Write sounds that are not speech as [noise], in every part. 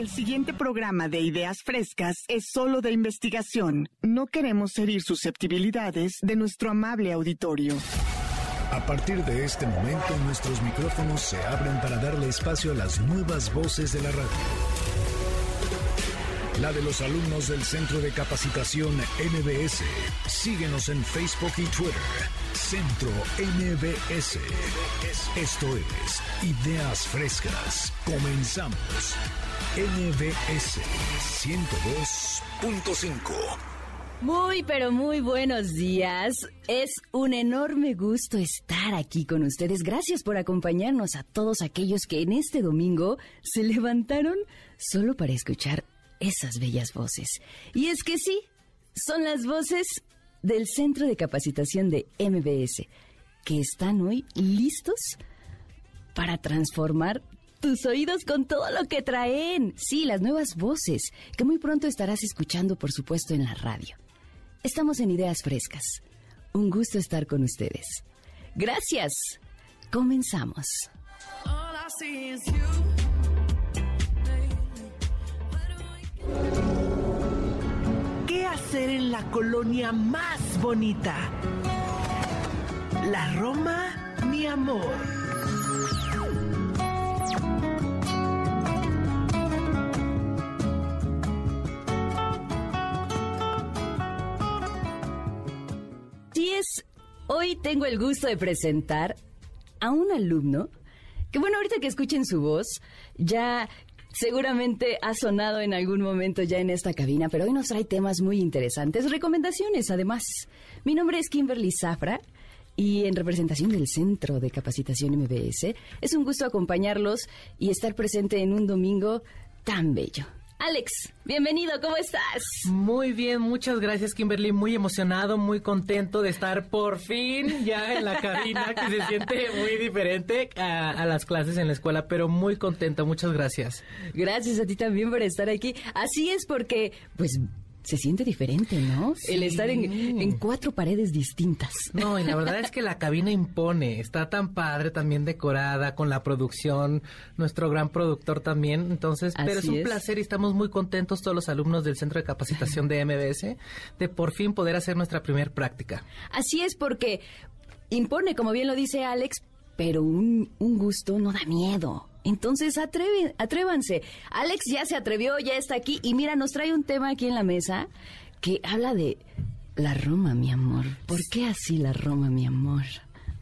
El siguiente programa de Ideas Frescas es solo de investigación. No queremos herir susceptibilidades de nuestro amable auditorio. A partir de este momento nuestros micrófonos se abren para darle espacio a las nuevas voces de la radio. La de los alumnos del Centro de Capacitación MBS. Síguenos en Facebook y Twitter. Centro MBS. Esto es Ideas Frescas. Comenzamos. MBS 102.5. Muy, pero muy buenos días. Es un enorme gusto estar aquí con ustedes. Gracias por acompañarnos a todos aquellos que en este domingo se levantaron solo para escuchar esas bellas voces. Y es que sí, son las voces del Centro de Capacitación de MBS, que están hoy listos para transformar tus oídos con todo lo que traen. Sí, las nuevas voces, que muy pronto estarás escuchando, por supuesto, en la radio. Estamos en Ideas Frescas. Un gusto estar con ustedes. Gracias. Comenzamos. ¿Qué hacer en la colonia más bonita? La Roma, mi amor. Es, hoy tengo el gusto de presentar a un alumno que bueno, ahorita que escuchen su voz, ya seguramente ha sonado en algún momento ya en esta cabina, pero hoy nos trae temas muy interesantes, recomendaciones además. Mi nombre es Kimberly Zafra. Y en representación del Centro de Capacitación MBS, es un gusto acompañarlos y estar presente en un domingo tan bello. Alex, bienvenido, ¿cómo estás? Muy bien, muchas gracias Kimberly, muy emocionado, muy contento de estar por fin ya en la cabina, que se siente muy diferente a, a, las clases en la escuela, pero muy contento, muchas gracias. Gracias a ti también por estar aquí. Así es porque, pues se siente diferente, ¿no? Sí. El estar en, en, cuatro paredes distintas. No, y la verdad es que la cabina impone, está tan padre, también decorada, con la producción, nuestro gran productor también, entonces, Así pero es un es. placer y estamos muy contentos todos los alumnos del Centro de Capacitación de MBS de por fin poder hacer nuestra primer práctica. Así es porque impone, como bien lo dice Alex, pero un, un gusto no da miedo. Entonces atreve, atrévanse. Alex ya se atrevió, ya está aquí y mira, nos trae un tema aquí en la mesa que habla de la Roma, mi amor. ¿Por qué así la Roma, mi amor?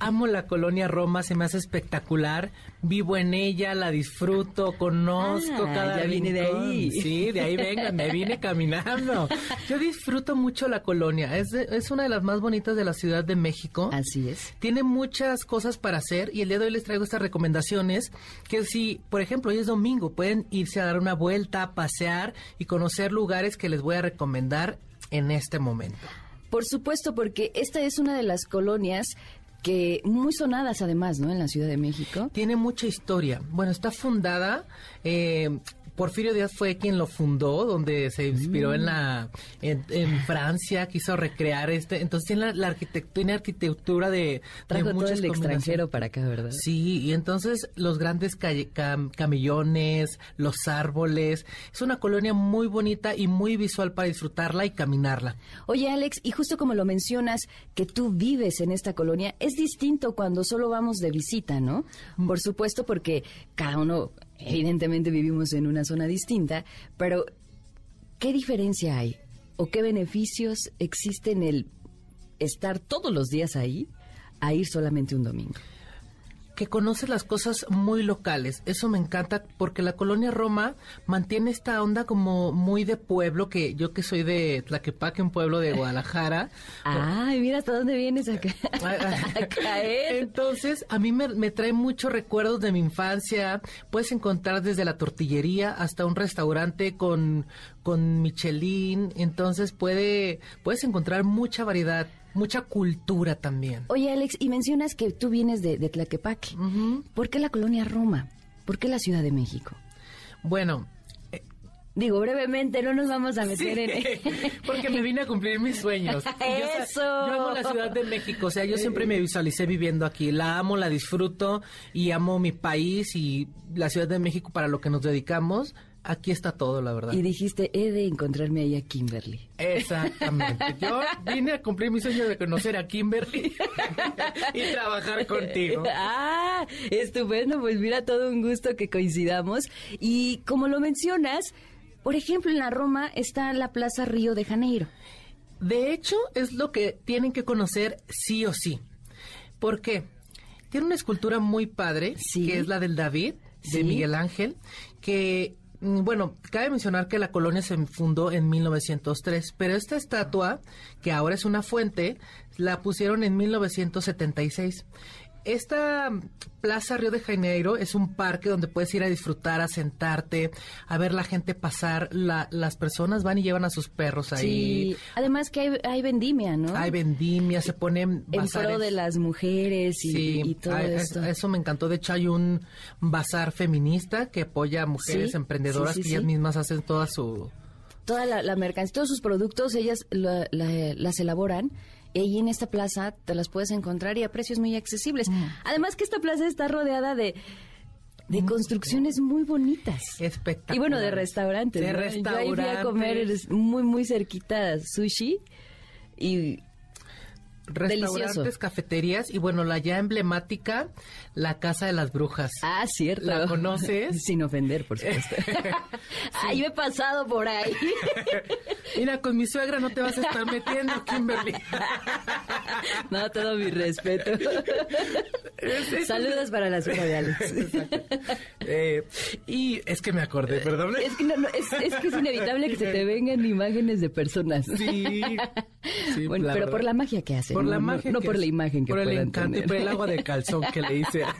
Amo la colonia Roma, se me hace espectacular. Vivo en ella, la disfruto, conozco Ah, cada ya viene de ahí. Sí, de ahí venga, me vine [laughs] caminando. Yo disfruto mucho la colonia. Es, de- es una de las más bonitas de la Ciudad de México. Así es. Tiene muchas cosas para hacer y el día de hoy les traigo estas recomendaciones que si, por ejemplo, hoy es domingo, pueden irse a dar una vuelta, a pasear y conocer lugares que les voy a recomendar en este momento. Por supuesto, porque esta es una de las colonias que muy sonadas además, ¿no? En la Ciudad de México. Tiene mucha historia. Bueno, está fundada. eh, Porfirio Díaz fue quien lo fundó, donde se inspiró en la en, en Francia, quiso recrear este. Entonces tiene la, la arquitectura, tiene arquitectura de, de Trajo todo el extranjero para acá, ¿verdad? Sí, y entonces los grandes calle- cam- camellones, los árboles. Es una colonia muy bonita y muy visual para disfrutarla y caminarla. Oye, Alex, y justo como lo mencionas, que tú vives en esta colonia, es distinto cuando solo vamos de visita, ¿no? Por supuesto, porque cada uno, evidentemente, vivimos en una zona distinta, pero ¿qué diferencia hay? ¿O qué beneficios existen el estar todos los días ahí a ir solamente un domingo? Que conoce las cosas muy locales. Eso me encanta porque la colonia Roma mantiene esta onda como muy de pueblo, que yo que soy de Tlaquepaque, un pueblo de Guadalajara. [laughs] Ay, mira hasta dónde vienes acá. [laughs] a caer. Entonces, a mí me, me trae muchos recuerdos de mi infancia. Puedes encontrar desde la tortillería hasta un restaurante con, con Michelin. Entonces, puede, puedes encontrar mucha variedad, mucha cultura también. Oye, Alex, y mencionas que tú vienes de, de Tlaquepaque. Ujú. ¿Por qué la colonia Roma? ¿Por qué la Ciudad de México? Bueno, Digo, brevemente, no nos vamos a meter en... [laughs] [laughs] Porque me vine a cumplir mis sueños. Yo, ¡Eso! Yo amo la Ciudad de México. O sea, yo siempre me visualicé viviendo aquí. La amo, la disfruto y amo mi país y la Ciudad de México para lo que nos dedicamos. Aquí está todo, la verdad. Y dijiste, he de encontrarme ahí a Kimberly. Exactamente. Yo vine a cumplir mi sueño de conocer a Kimberly [laughs] y trabajar contigo. Ah, estupendo. Pues mira, todo un gusto que coincidamos. Y como lo mencionas, por ejemplo, en la Roma está la Plaza Río de Janeiro. De hecho, es lo que tienen que conocer sí o sí. ¿Por qué? Tiene una escultura muy padre, Sí. que es la del David, de Sí. Miguel Ángel, que, bueno, cabe mencionar que la colonia se fundó en 1903, pero esta estatua, que ahora es una fuente, la pusieron en 1976. Esta Plaza Río de Janeiro es un parque donde puedes ir a disfrutar, a sentarte, a ver la gente pasar. La- las personas van y llevan a sus perros ahí. Sí. Además que hay, hay vendimia, ¿no? Hay vendimia, se ponen en bazares. pro de las mujeres y, Sí, y todo hay- es- esto. eso me encantó. De hecho, hay un bazar feminista que apoya a mujeres Sí, emprendedoras sí, que ellas mismas hacen toda su... Toda la, la mercancía, todos sus productos, ellas la- la- las elaboran. Y ahí en esta plaza te las puedes encontrar y a precios muy accesibles. Mm. Además que esta plaza está rodeada de, de construcciones muy bonitas. Espectacular. Y bueno, de restaurantes. De ¿no? Yo ahí fui a comer restaurantes. muy, muy cerquita sushi y Restaurantes, delicioso. cafeterías y bueno, la ya emblemática, la Casa de las Brujas. Ah, cierto. ¿La conoces? [laughs] Sin ofender, por supuesto. [laughs] Ah, yo he pasado por ahí. [laughs] Mira, con mi suegra no te vas a estar metiendo, Kimberly. No, todo mi respeto. Saludos para la suegra de Alex. Eh, y es que me acordé, perdón. Es que, no, no, es, es que es inevitable que se te vengan imágenes de personas. Sí. sí, bueno, pero verdad. por la magia que hace. Por no, la no- magia. No, por es- la imagen que Por el encanto y por el agua de calzón que le hice a,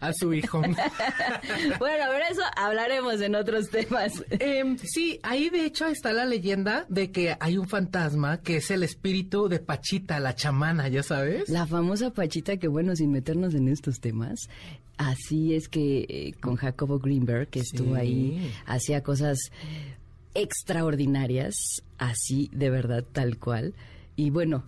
a su hijo. [laughs] Bueno, pero eso hablaremos en otros temas. Em, sí, ahí de hecho está la leyenda de que hay un fantasma que es el espíritu de Pachita, la chamana, ¿ya sabes? La famosa Pachita, que bueno, sin meternos en estos temas, así es que eh, con Jacobo Greenberg, que estuvo ahí, hacía cosas extraordinarias, así de verdad, tal cual. Y bueno,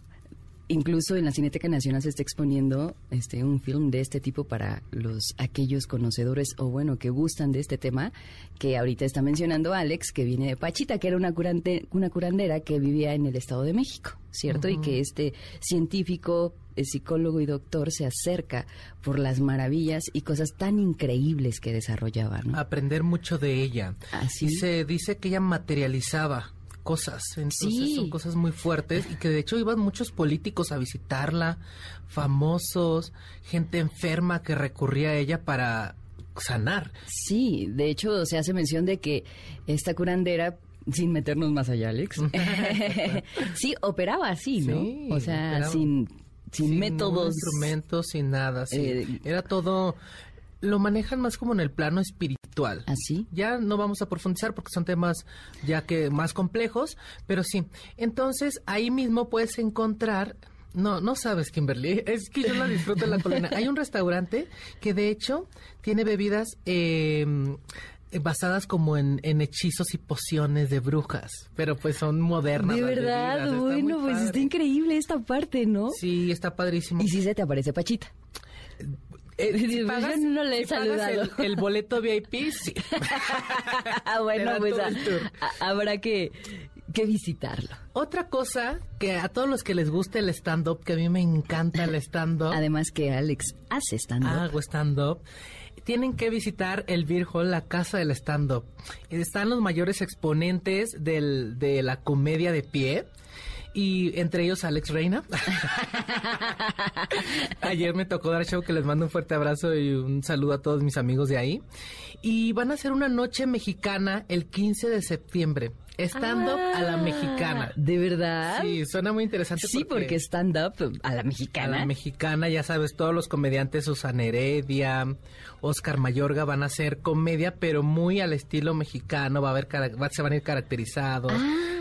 incluso en la Cineteca Nacional se está exponiendo este un film de este tipo para los aquellos conocedores o bueno que gustan de este tema que ahorita está mencionando Alex que viene de Pachita que era una curante, una curandera que vivía en el Estado de México cierto y que este científico eh, psicólogo y doctor se acerca por las maravillas y cosas tan increíbles que desarrollaba ¿no? Aprender mucho de ella. Así. Y se dice que ella materializaba cosas, entonces Sí. son cosas muy fuertes y que de hecho iban muchos políticos a visitarla, famosos, gente enferma que recurría a ella para sanar. Sí, de hecho se hace mención de que esta curandera, sin meternos más allá, Alex, [laughs] [laughs] sí, operaba así, ¿no? Sí, o sea, operaba. sin, sin, Sin métodos. instrumentos, sin nada, sí. Eh, Era todo, lo manejan más como en el plano espiritual. ¿Así? Ya no vamos a profundizar porque son temas ya que más complejos, pero sí. Entonces, ahí mismo puedes encontrar no, no sabes, Kimberly. [laughs] Es que yo la disfruto en la colina. Hay un restaurante que de hecho tiene bebidas eh, basadas como en, en hechizos y pociones de brujas, pero pues son modernas. De verdad, bebidas. Bueno, pues está increíble esta parte, ¿no? Sí, está padrísimo. Y si se te aparece Pachita. Eh, si Yo pagas, no le he si saludado. el, el boleto VIP, sí. [laughs] Ah, bueno, pues a- a- habrá que, que visitarlo. Otra cosa que a todos los que les gusta el stand-up, que a mí me encanta el stand-up, [laughs] Además que Alex hace stand hago stand-up, tienen que visitar el Beer Hall, la casa del stand-up. Están los mayores exponentes del, de la comedia de pie. Y entre ellos Alex Reina. [laughs] Ayer me tocó dar show que les mando un fuerte abrazo y un saludo a todos mis amigos de ahí. Y van a hacer una noche mexicana el 15 de septiembre. Stand-up a la mexicana. ¿De verdad? Sí, suena muy interesante. Sí, porque stand-up a la a mexicana. la mexicana, ya sabes, todos los comediantes, Susan Heredia, Oscar Mayorga, van a hacer comedia, pero muy al estilo mexicano, va a haber, se van a ir caracterizados.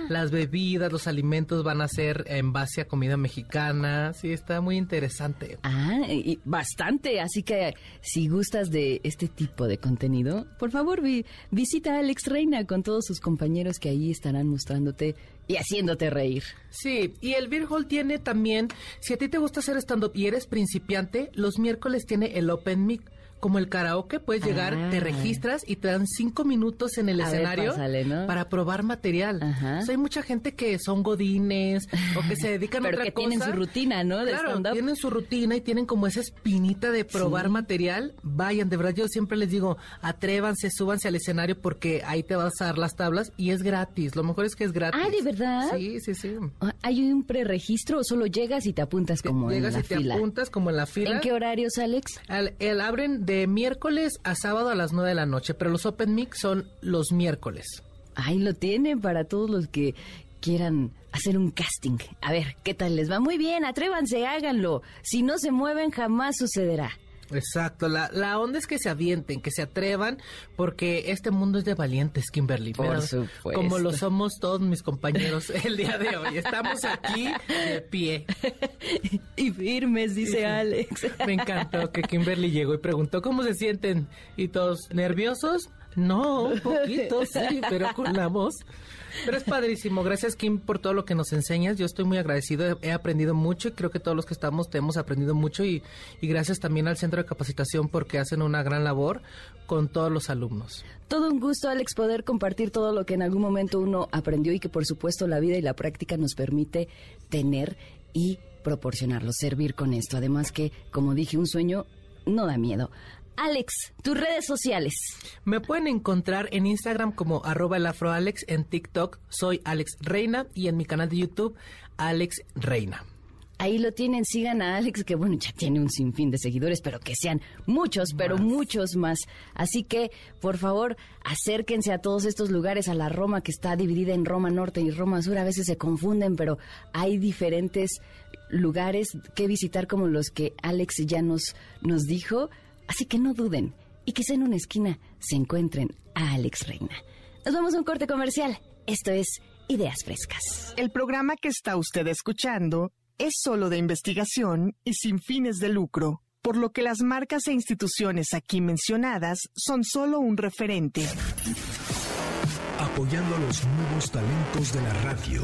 Las bebidas, los alimentos van a ser en base a comida mexicana. Sí, está muy interesante. Ah, y bastante. Así que si gustas de este tipo de contenido, por favor vi- visita a Alex Reina con todos sus compañeros que ahí estarán mostrándote y haciéndote reír. Sí, y el Beer Hall tiene también, si a ti te gusta hacer stand-up y eres principiante, los miércoles tiene el Open Mic como el karaoke, puedes llegar, Ah. te registras y te dan cinco minutos en el A ver, escenario pásale, ¿no? para probar material. Ajá. O sea, hay mucha gente que son godines o que se dedican a [laughs] otra que tienen cosa. su rutina, ¿no? De claro, tienen su rutina y tienen como esa espinita de probar Sí. material. Vayan, de verdad, yo siempre les digo, atrévanse, súbanse al escenario porque ahí te vas a dar las tablas y es gratis. Lo mejor es que es gratis. Ah, ¿de verdad? Sí, sí, sí. ¿Hay un preregistro o solo llegas y te apuntas como Llegas en y la te fila? apuntas como en la fila. ¿En qué horarios, Alex? Al- el abren de miércoles a sábado a las 9 de la noche, pero los Open Mix son los miércoles. Ahí lo tienen para todos los que quieran hacer un casting. A ver, ¿qué tal les va? Muy bien, atrévanse, háganlo. Si no se mueven, jamás sucederá. Exacto, la, la onda es que se avienten, que se atrevan, porque este mundo es de valientes, Kimberly. Por Mira, supuesto. Como lo somos todos mis compañeros [laughs] el día de hoy. Estamos aquí de pie. Y firmes, dice Alex. Me encantó que Kimberly llegó y preguntó cómo se sienten. ¿Y todos nerviosos? No, un [laughs] poquito, sí, pero con la voz. Pero es padrísimo. Gracias, Kim, por todo lo que nos enseñas. Yo estoy muy agradecido. He aprendido mucho y creo que todos los que estamos te hemos aprendido mucho. Y, y gracias también al Centro de Capacitación porque hacen una gran labor con todos los alumnos. Todo un gusto, Alex, poder compartir todo lo que en algún momento uno aprendió y que por supuesto la vida y la práctica nos permite tener y proporcionarlo, servir con esto. Además que, como dije, un sueño no da miedo. Alex, tus redes sociales. Me pueden encontrar en Instagram como arroba el afroalex, en TikTok soy Alex Reina y en mi canal de YouTube Alex Reina. Ahí lo tienen, sigan a Alex, que bueno, ya tiene un sinfín de seguidores, pero que sean muchos, pero muchos más. Así que, por favor, acérquense a todos estos lugares, a la Roma, que está dividida en Roma Norte y Roma Sur. A veces se confunden, pero hay diferentes lugares que visitar como los que Alex ya nos, nos dijo. Así que no duden y quizá en una esquina se encuentren a Alex Reina. Nos vamos a un corte comercial. Esto es Ideas Frescas. El programa que está usted escuchando es solo de investigación y sin fines de lucro, por lo que las marcas e instituciones aquí mencionadas son solo un referente. Apoyando a los nuevos talentos de la radio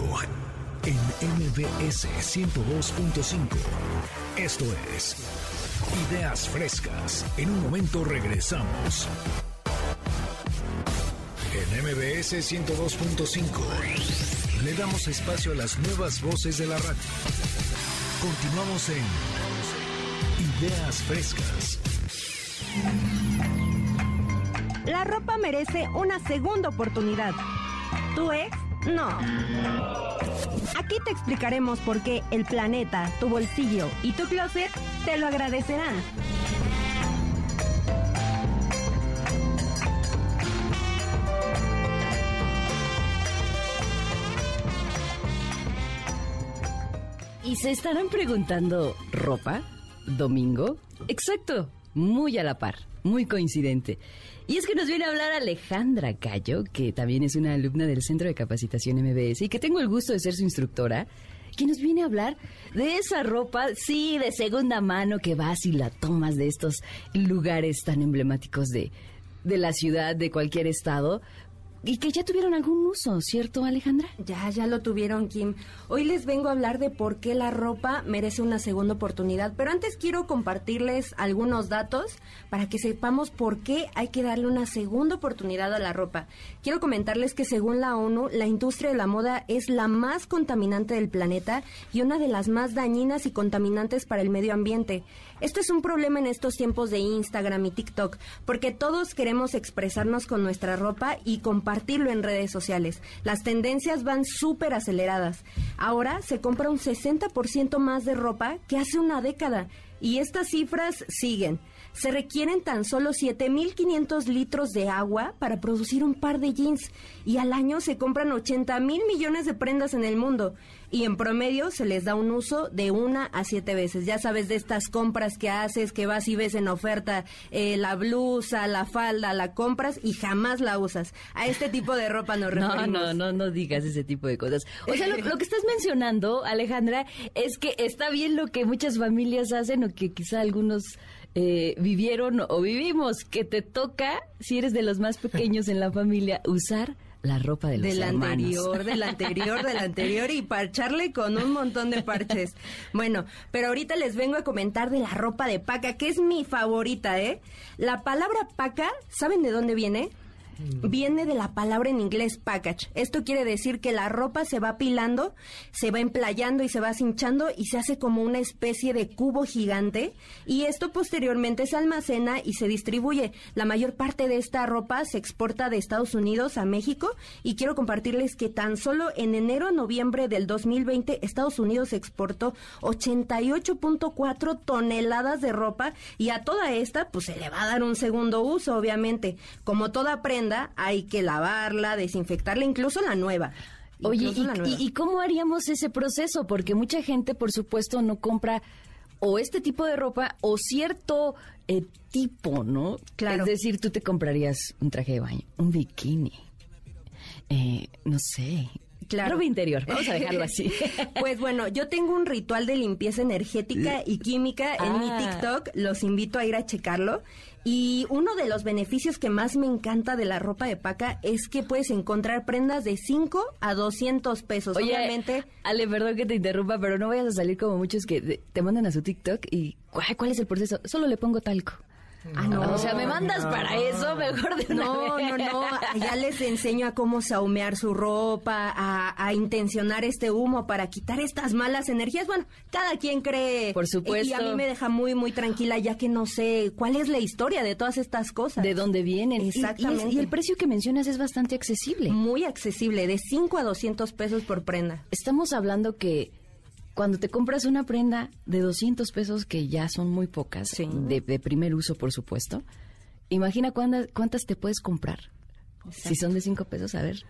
en MBS 102.5. Esto es Ideas Frescas. En un momento regresamos. En MBS 102.5 le damos espacio a las nuevas voces de la radio. Continuamos en Ideas Frescas. La ropa merece una segunda oportunidad. ¿Tu ex? No. Aquí te explicaremos por qué el planeta, tu bolsillo y tu closet te lo agradecerán. Y se estarán preguntando, ¿ropa? ¿Domingo? Exacto, muy a la par, muy coincidente. Y es que nos viene a hablar Alejandra Cayo, que también es una alumna del Centro de Capacitación MBS y que tengo el gusto de ser su instructora, que nos viene a hablar de esa ropa, sí, de segunda mano que vas y la tomas de estos lugares tan emblemáticos de, de la ciudad, de cualquier estado, y que ya tuvieron algún uso, ¿cierto, Alejandra? Ya, ya lo tuvieron, Kim. Hoy les vengo a hablar de por qué la ropa merece una segunda oportunidad, pero antes quiero compartirles algunos datos para que sepamos por qué hay que darle una segunda oportunidad a la ropa. Quiero comentarles que según la ONU, la industria de la moda es la más contaminante del planeta y una de las más dañinas y contaminantes para el medio ambiente. Esto es un problema en estos tiempos de Instagram y TikTok, porque todos queremos expresarnos con nuestra ropa y compartirlo en redes sociales. Las tendencias van súper aceleradas. Ahora se compra un 60% más de ropa que hace una década. Y estas cifras siguen. Se requieren tan solo 7.500 litros de agua para producir un par de jeans y al año se compran 80 mil millones de prendas en el mundo y en promedio se les da un uso de una a siete veces. Ya sabes de estas compras que haces, que vas y ves en oferta eh, la blusa, la falda, la compras y jamás la usas. A este tipo de ropa nos [laughs] No, referimos. no, no, no digas ese tipo de cosas. O sea, lo, lo que estás mencionando, Alejandra, es que está bien lo que muchas familias hacen o que quizá algunos eh, vivieron o vivimos, que te toca, si eres de los más pequeños en la familia, usar la ropa de los del hermanos. anterior, del anterior, del anterior y parcharle con un montón de parches. Bueno, pero ahorita les vengo a comentar de la ropa de paca, que es mi favorita, ¿eh? La palabra paca, ¿saben de dónde viene? Viene de la palabra en inglés package. Esto quiere decir que la ropa se va apilando, se va emplayando y se va cinchando y se hace como una especie de cubo gigante y esto posteriormente se almacena y se distribuye. La mayor parte de esta ropa se exporta de Estados Unidos a México y quiero compartirles que tan solo en enero noviembre del 2020 Estados Unidos exportó 88.4 toneladas de ropa y a toda esta pues se le va a dar un segundo uso obviamente. Como toda prenda hay que lavarla, desinfectarla, incluso la nueva. Oye, ¿y, la nueva. y- y cómo haríamos ese proceso? Porque mucha gente, por supuesto, no compra o este tipo de ropa o cierto eh, tipo, ¿no? Claro. Es decir, tú te comprarías un traje de baño, un bikini, eh, no sé, Claro. ropa interior, vamos a dejarlo así. [laughs] Pues bueno, yo tengo un ritual de limpieza energética y química en mi Ah. TikTok. Los invito a ir a checarlo. Y uno de los beneficios que más me encanta de la ropa de paca es que puedes encontrar prendas de 5 a 200 pesos. Oye, Obviamente, Ale, perdón que te interrumpa, pero no vayas a salir como muchos que te- mandan a su TikTok y "Ay, ¿cuál es el proceso? Solo le pongo talco. Ah, no. o sea, me mandas para eso, mejor de No, vez. no, no. Ya les enseño a cómo saumear su ropa, a, a intencionar este humo para quitar estas malas energías. Bueno, cada quien cree. Por supuesto. Y a mí me deja muy, muy tranquila ya que no sé cuál es la historia de todas estas cosas. de dónde vienen. Y- y es- Exactamente. Y, el precio que mencionas es bastante accesible. Muy accesible, de 5 a 200 pesos por prenda. Estamos hablando que cuando te compras una prenda de 200 pesos, que ya son muy pocas, Sí. de, de primer uso, por supuesto, imagina cuántas, cuántas te puedes comprar. Si son de 5 pesos, a ver.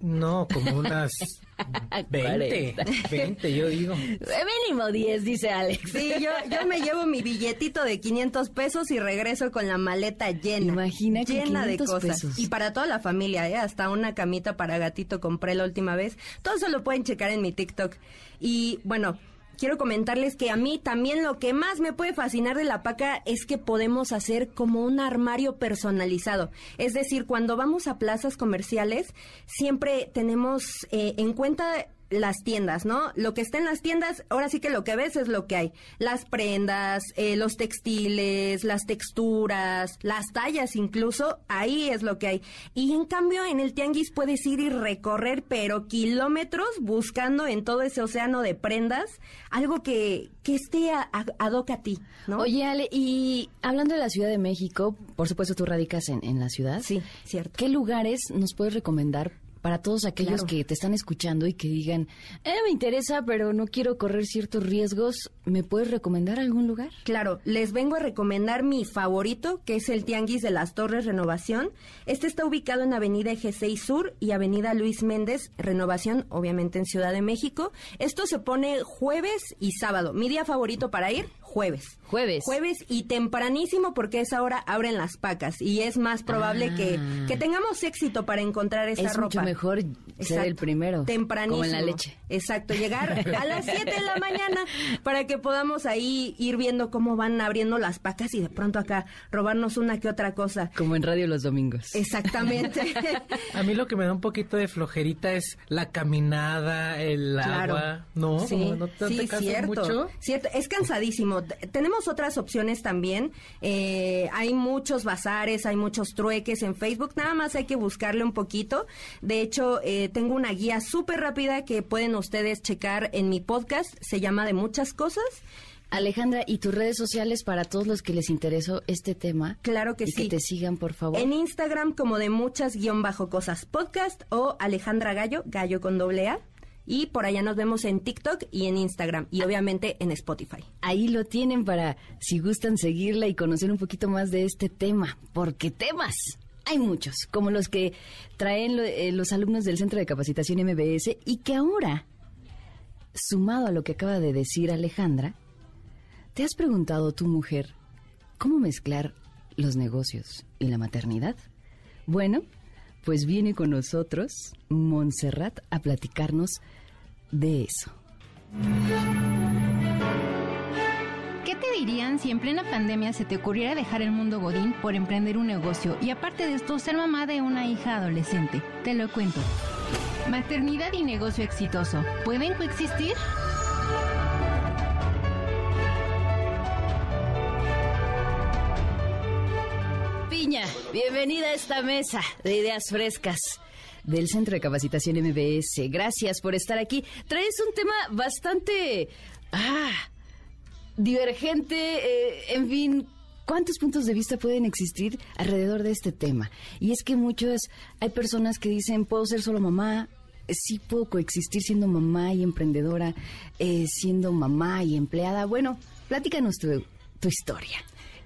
No, como unas [laughs] 20, 20, yo digo. Mínimo 10, dice Alex. Sí, yo, yo me llevo mi billetito de 500 pesos y regreso con la maleta llena. Imagina llena de 500 cosas. pesos. Y para toda la familia, ¿eh? hasta una camita para gatito compré la última vez. Todo eso lo pueden checar en mi TikTok. Y bueno, quiero comentarles que a mí también lo que más me puede fascinar de la paca es que podemos hacer como un armario personalizado. Es decir, cuando vamos a plazas comerciales, siempre tenemos eh, en cuenta las tiendas, ¿no? Lo que está en las tiendas, ahora sí que lo que ves es lo que hay. Las prendas, eh, los textiles, las texturas, las tallas incluso, ahí es lo que hay. Y en cambio en el tianguis puedes ir y recorrer, pero kilómetros buscando en todo ese océano de prendas algo que, que esté a, a- ad hoc a ti, ¿no? Oye, Ale, y hablando de la Ciudad de México, por supuesto tú radicas en, en la ciudad. Sí, cierto. ¿Qué lugares nos puedes recomendar para todos aquellos Claro. que te están escuchando y que digan, eh, me interesa, pero no quiero correr ciertos riesgos? ¿Me puedes recomendar algún lugar? Claro, les vengo a recomendar mi favorito, que es el Tianguis de las Torres Renovación. Este está ubicado en Avenida G6 Sur y Avenida Luis Méndez, Renovación, obviamente en Ciudad de México. Esto se pone jueves y sábado. Mi día favorito para ir, jueves. Jueves. Jueves y tempranísimo porque a esa hora abren las pacas y es más probable Ah. que, que tengamos éxito para encontrar esta es ropa. mucho mejor ser el primero. Tempranísimo. Como en la leche. Exacto, llegar [laughs] a las 7 de la mañana para que podamos ahí ir viendo cómo van abriendo las pacas y de pronto acá robarnos una que otra cosa. Como en radio los domingos. Exactamente. [laughs] A mí lo que me da un poquito de flojerita es la caminada, el Claro. agua. No, sí, no, no te, sí, te cansas cierto, mucho. cierto. Es cansadísimo. Tenemos otras opciones también. Eh, hay muchos bazares, hay muchos trueques en Facebook. Nada más hay que buscarle un poquito. De hecho, eh, tengo una guía súper rápida que pueden ustedes checar en mi podcast. Se llama De Muchas Cosas. Alejandra, ¿y tus redes sociales para todos los que les interesó este tema? Claro que y sí. que te sigan, por favor. En Instagram como de muchas guion bajo cosas podcast o Alejandra Gallo, Gallo con doble A. Y por allá nos vemos en TikTok y en Instagram y obviamente en Spotify. Ahí lo tienen para si gustan seguirla y conocer un poquito más de este tema, porque temas hay muchos, como los que traen eh, los alumnos del Centro de Capacitación MBS y que ahora, sumado a lo que acaba de decir Alejandra, ¿te has preguntado tu mujer cómo mezclar los negocios y la maternidad? Bueno, pues viene con nosotros Montserrat a platicarnos de eso. ¿Qué te dirían si en plena pandemia se te ocurriera dejar el mundo godín por emprender un negocio y aparte de esto ser mamá de una hija adolescente? Te lo cuento. Maternidad y negocio exitoso, ¿pueden coexistir? Piña, bienvenida a esta mesa de ideas frescas del Centro de Capacitación MBS. Gracias por estar aquí. Traes un tema bastante ah, divergente, eh, en fin, ¿cuántos puntos de vista pueden existir alrededor de este tema? Y es que muchos, hay personas que dicen, puedo ser solo mamá, sí puedo coexistir siendo mamá y emprendedora, eh, siendo mamá y empleada. Bueno, platícanos tu, tu historia.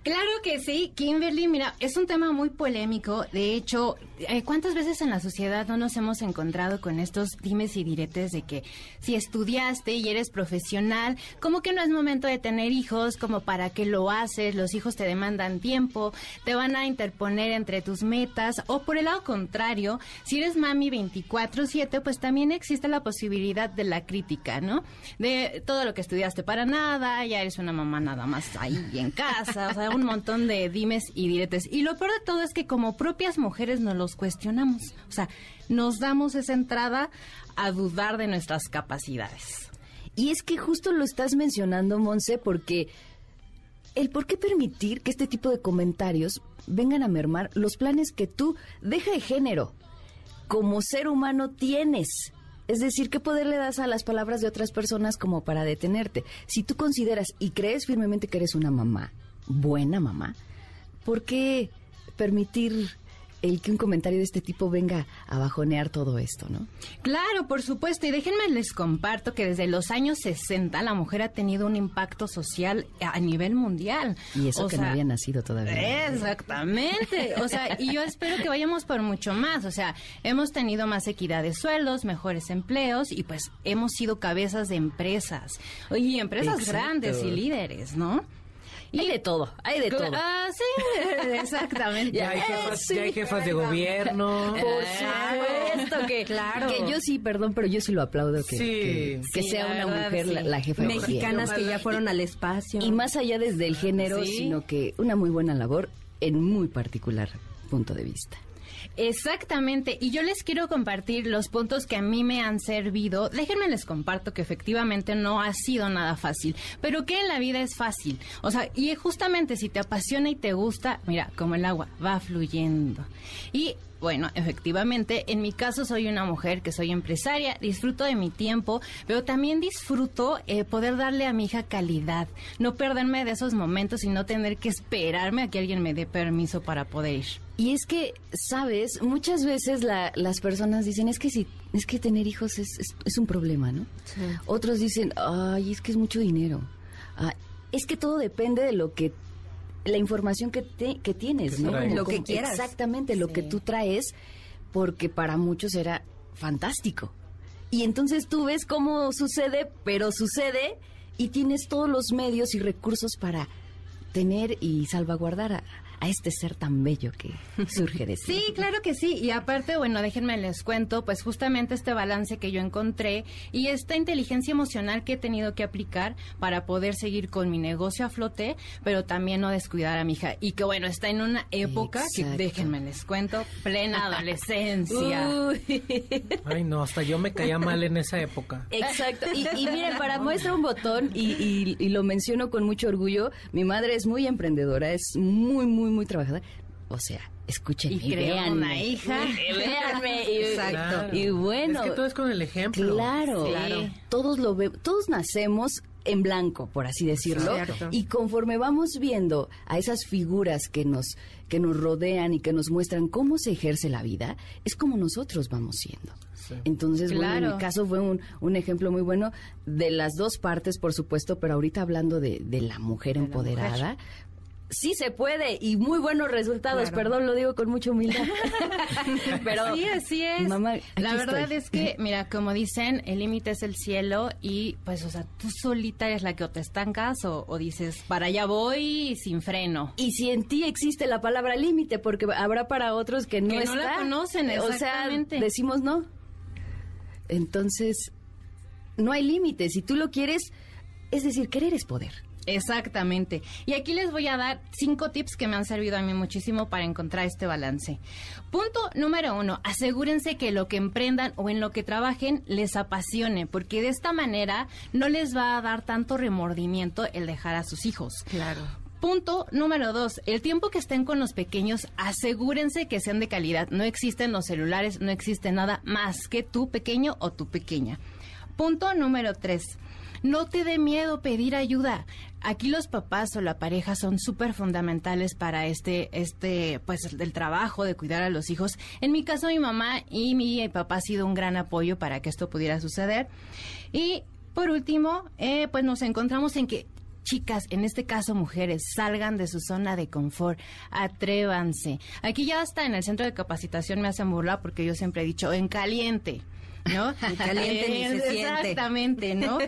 Claro que sí, Kimberly, mira, es un tema muy polémico. De hecho, eh, ¿cuántas veces en la sociedad no nos hemos encontrado con estos dimes y diretes de que si estudiaste y eres profesional, como que no es momento de tener hijos, como para qué lo haces, los hijos te demandan tiempo, te van a interponer entre tus metas, o por el lado contrario, si eres mami 24/7, pues también existe la posibilidad de la crítica, ¿no? De todo lo que estudiaste para nada, ya eres una mamá nada más ahí en casa, o sea, un montón de dimes y diretes. Y lo peor de todo es que como propias mujeres nos los cuestionamos. O sea, nos damos esa entrada a dudar de nuestras capacidades. Y es que justo lo estás mencionando, Monse, porque el por qué permitir que este tipo de comentarios vengan a mermar los planes que tú, deja de género, como ser humano tienes. Es decir, ¿qué poder le das a las palabras de otras personas como para detenerte? Si tú consideras y crees firmemente que eres una mamá, buena mamá, ¿por qué permitir el que un comentario de este tipo venga a bajonear todo esto, ¿no? Claro, por supuesto. Y déjenme les comparto que desde los años 60 la mujer ha tenido un impacto social a nivel mundial. Y eso que no había nacido todavía. Exactamente. O sea, y yo espero que vayamos por mucho más. O sea, hemos tenido más equidad de sueldos, mejores empleos y pues hemos sido cabezas de empresas. Y empresas grandes y líderes, ¿no? Hay de todo, hay de todo. Ah, sí, [laughs] exactamente. [laughs] ya, hay jefas, ya hay jefas de gobierno. [laughs] Por supuesto que, claro. que yo sí, perdón, pero yo sí lo aplaudo que, que, sea una mujer la, jefa de Mexicanas que ya fueron al espacio. Y más allá desde el género, sino que una muy buena labor en muy particular punto de vista. Exactamente, y yo les quiero compartir los puntos que a mí me han servido. Déjenme les comparto que efectivamente no ha sido nada fácil, pero que en la vida es fácil. O sea, y justamente si te apasiona y te gusta, mira, como el agua, va fluyendo. Y bueno, efectivamente, en mi caso soy una mujer que soy empresaria, disfruto de mi tiempo, pero también disfruto eh, poder darle a mi hija calidad, no perderme de esos momentos y no tener que esperarme a que alguien me dé permiso para poder ir. Y es que, sabes, muchas veces las personas dicen, es que si, es que tener hijos es, es, un problema, ¿no? Otros dicen, ay, es que es mucho dinero. Ah, es que todo depende de lo que la información que, que tienes, ¿no? lo que quieras. Exactamente, lo que tú traes, porque para muchos era fantástico. Y entonces tú ves cómo sucede, pero sucede y tienes todos los medios y recursos para tener y salvaguardar a, a este ser tan bello que surge de sí. Sí, claro que sí. Y aparte, bueno, déjenme les cuento, pues justamente este balance que yo encontré y esta inteligencia emocional que he tenido que aplicar para poder seguir con mi negocio a flote, pero también no descuidar a mi hija. Y que bueno, está en una época que déjenme les cuento, plena [laughs] adolescencia. Ay, no, hasta yo me caía mal en esa época. Exacto. Y, miren, para [laughs] muestra un botón, y, y lo menciono con mucho orgullo, mi madre es muy emprendedora, es muy, muy muy trabajadora. O sea, escúchenme. Y crean una hija. Véanme. Y, [laughs] Exacto. Y bueno. Es que todo es con el ejemplo. Claro. claro. Todos lo vemos. Todos nacemos en blanco, por así decirlo. Y conforme vamos viendo a esas figuras que nos, que nos rodean y que nos muestran cómo se ejerce la vida, es como nosotros vamos siendo. Entonces, bueno, en mi caso fue un, un, ejemplo muy bueno de las dos partes, por supuesto, pero ahorita hablando de, de la mujer empoderada, sí se puede y muy buenos resultados. Perdón, lo digo con mucha humildad. [laughs] Pero sí, así es. la verdad es que, mira, como dicen, el límite es el cielo y pues, o sea, tú solita eres la que o te estancas o, dices, para allá voy sin freno. Y si en ti existe la palabra límite, porque habrá para otros que no que no la conocen, exactamente. O sea, decimos no. Entonces, no hay límite. Si tú lo quieres, es decir, querer es poder. Exactamente. Y aquí les voy a dar cinco tips que me han servido a mí muchísimo para encontrar este balance. Punto número uno, asegúrense que lo que emprendan o en lo que trabajen les apasione, porque de esta manera no les va a dar tanto remordimiento el dejar a sus hijos. Claro. Punto número dos, el tiempo que estén con los pequeños, asegúrense que sean de calidad. No existen los celulares, no existe nada más que tu pequeño o tu pequeña. Punto número tres, no te dé miedo pedir ayuda. Aquí los papás o la pareja son súper fundamentales para este, este, pues, del trabajo, de cuidar a los hijos. En mi caso, mi mamá y mi papá ha sido un gran apoyo para que esto pudiera suceder. Y por último, eh, pues nos encontramos en que chicas, en este caso mujeres, salgan de su zona de confort, atrévanse. Aquí ya hasta en el centro de capacitación me hacen burla porque yo siempre he dicho en caliente. ¿No? En caliente ni se siente. Exactamente, ¿no?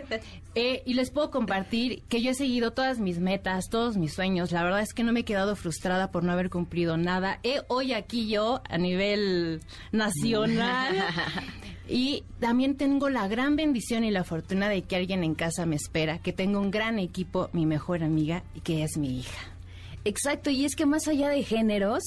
Eh, y les puedo compartir que yo he seguido todas mis metas, todos mis sueños. La verdad es que no me he quedado frustrada por no haber cumplido nada. He hoy aquí yo, a nivel nacional, [laughs] y también tengo la gran bendición y la fortuna de que alguien en casa me espera, que tengo un gran equipo, mi mejor amiga, y que es mi hija. Exacto, y es que más allá de géneros,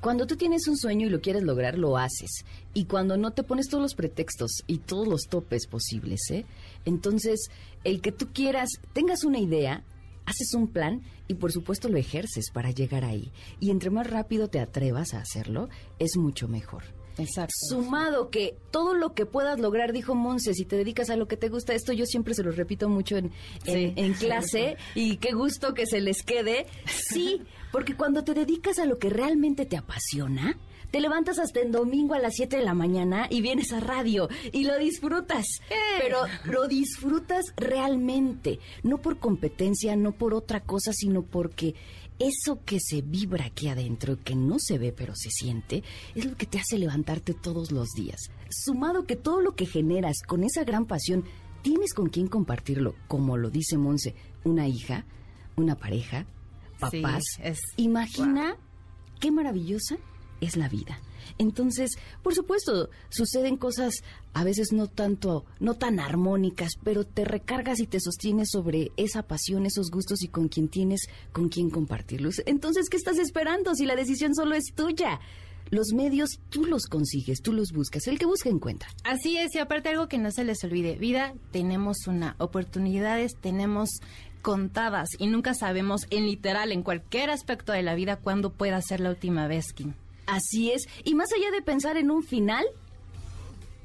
cuando tú tienes un sueño y lo quieres lograr, lo haces. Y cuando no te pones todos los pretextos y todos los topes posibles, ¿eh? Entonces, el que tú quieras, tengas una idea, haces un plan y por supuesto lo ejerces para llegar ahí. Y entre más rápido te atrevas a hacerlo, es mucho mejor. Exacto. Sumado que todo lo que puedas lograr, dijo Monse, si te dedicas a lo que te gusta, esto yo siempre se lo repito mucho en, en, Sí. en clase y qué gusto que se les quede. Sí, porque cuando te dedicas a lo que realmente te apasiona, te levantas hasta el domingo a las 7 de la mañana y vienes a radio y lo disfrutas. Pero lo disfrutas realmente, no por competencia, no por otra cosa, sino porque eso que se vibra aquí adentro, que no se ve pero se siente, es lo que te hace levantarte todos los días. Sumado que todo lo que generas con esa gran pasión, tienes con quien compartirlo, como lo dice Monse, una hija, una pareja, Sí, papás. es- Imagina qué maravillosa es la vida. Entonces, por supuesto, suceden cosas a veces no tanto, no tan armónicas, pero te recargas y te sostienes sobre esa pasión, esos gustos y con quien tienes con quien compartirlos. Entonces, ¿qué estás esperando si la decisión solo es tuya? Los medios tú los consigues, tú los buscas. El que busca encuentra. Así es, y aparte algo que no se les olvide, vida tenemos una, oportunidades tenemos contadas y nunca sabemos en literal, en cualquier aspecto de la vida, cuándo pueda ser la última vez, Kim. Así es. Y más allá de pensar en un final,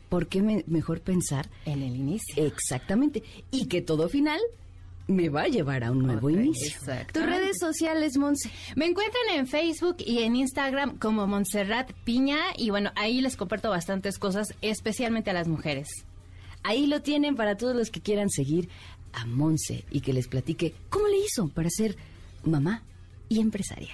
¿por qué me- mejor pensar En el inicio. Exactamente. Y que todo final me va a llevar a un nuevo inicio. Tus redes sociales, Monse. Me encuentran en Facebook y en Instagram como Montserrat Piña y bueno, ahí les comparto bastantes cosas, especialmente a las mujeres. Ahí lo tienen para todos los que quieran seguir a Monse y que les platique cómo le hizo para ser mamá y empresaria.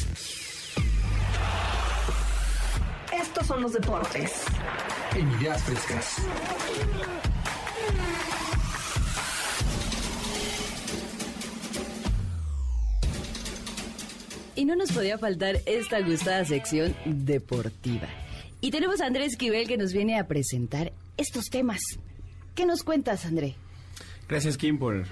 Estos son los deportes. en Ideas Frescas. Y no nos podía faltar esta gustada sección deportiva. Y tenemos a Andrés Esquivel que nos viene a presentar estos temas. ¿Qué nos cuentas, André? Gracias, Kim, por,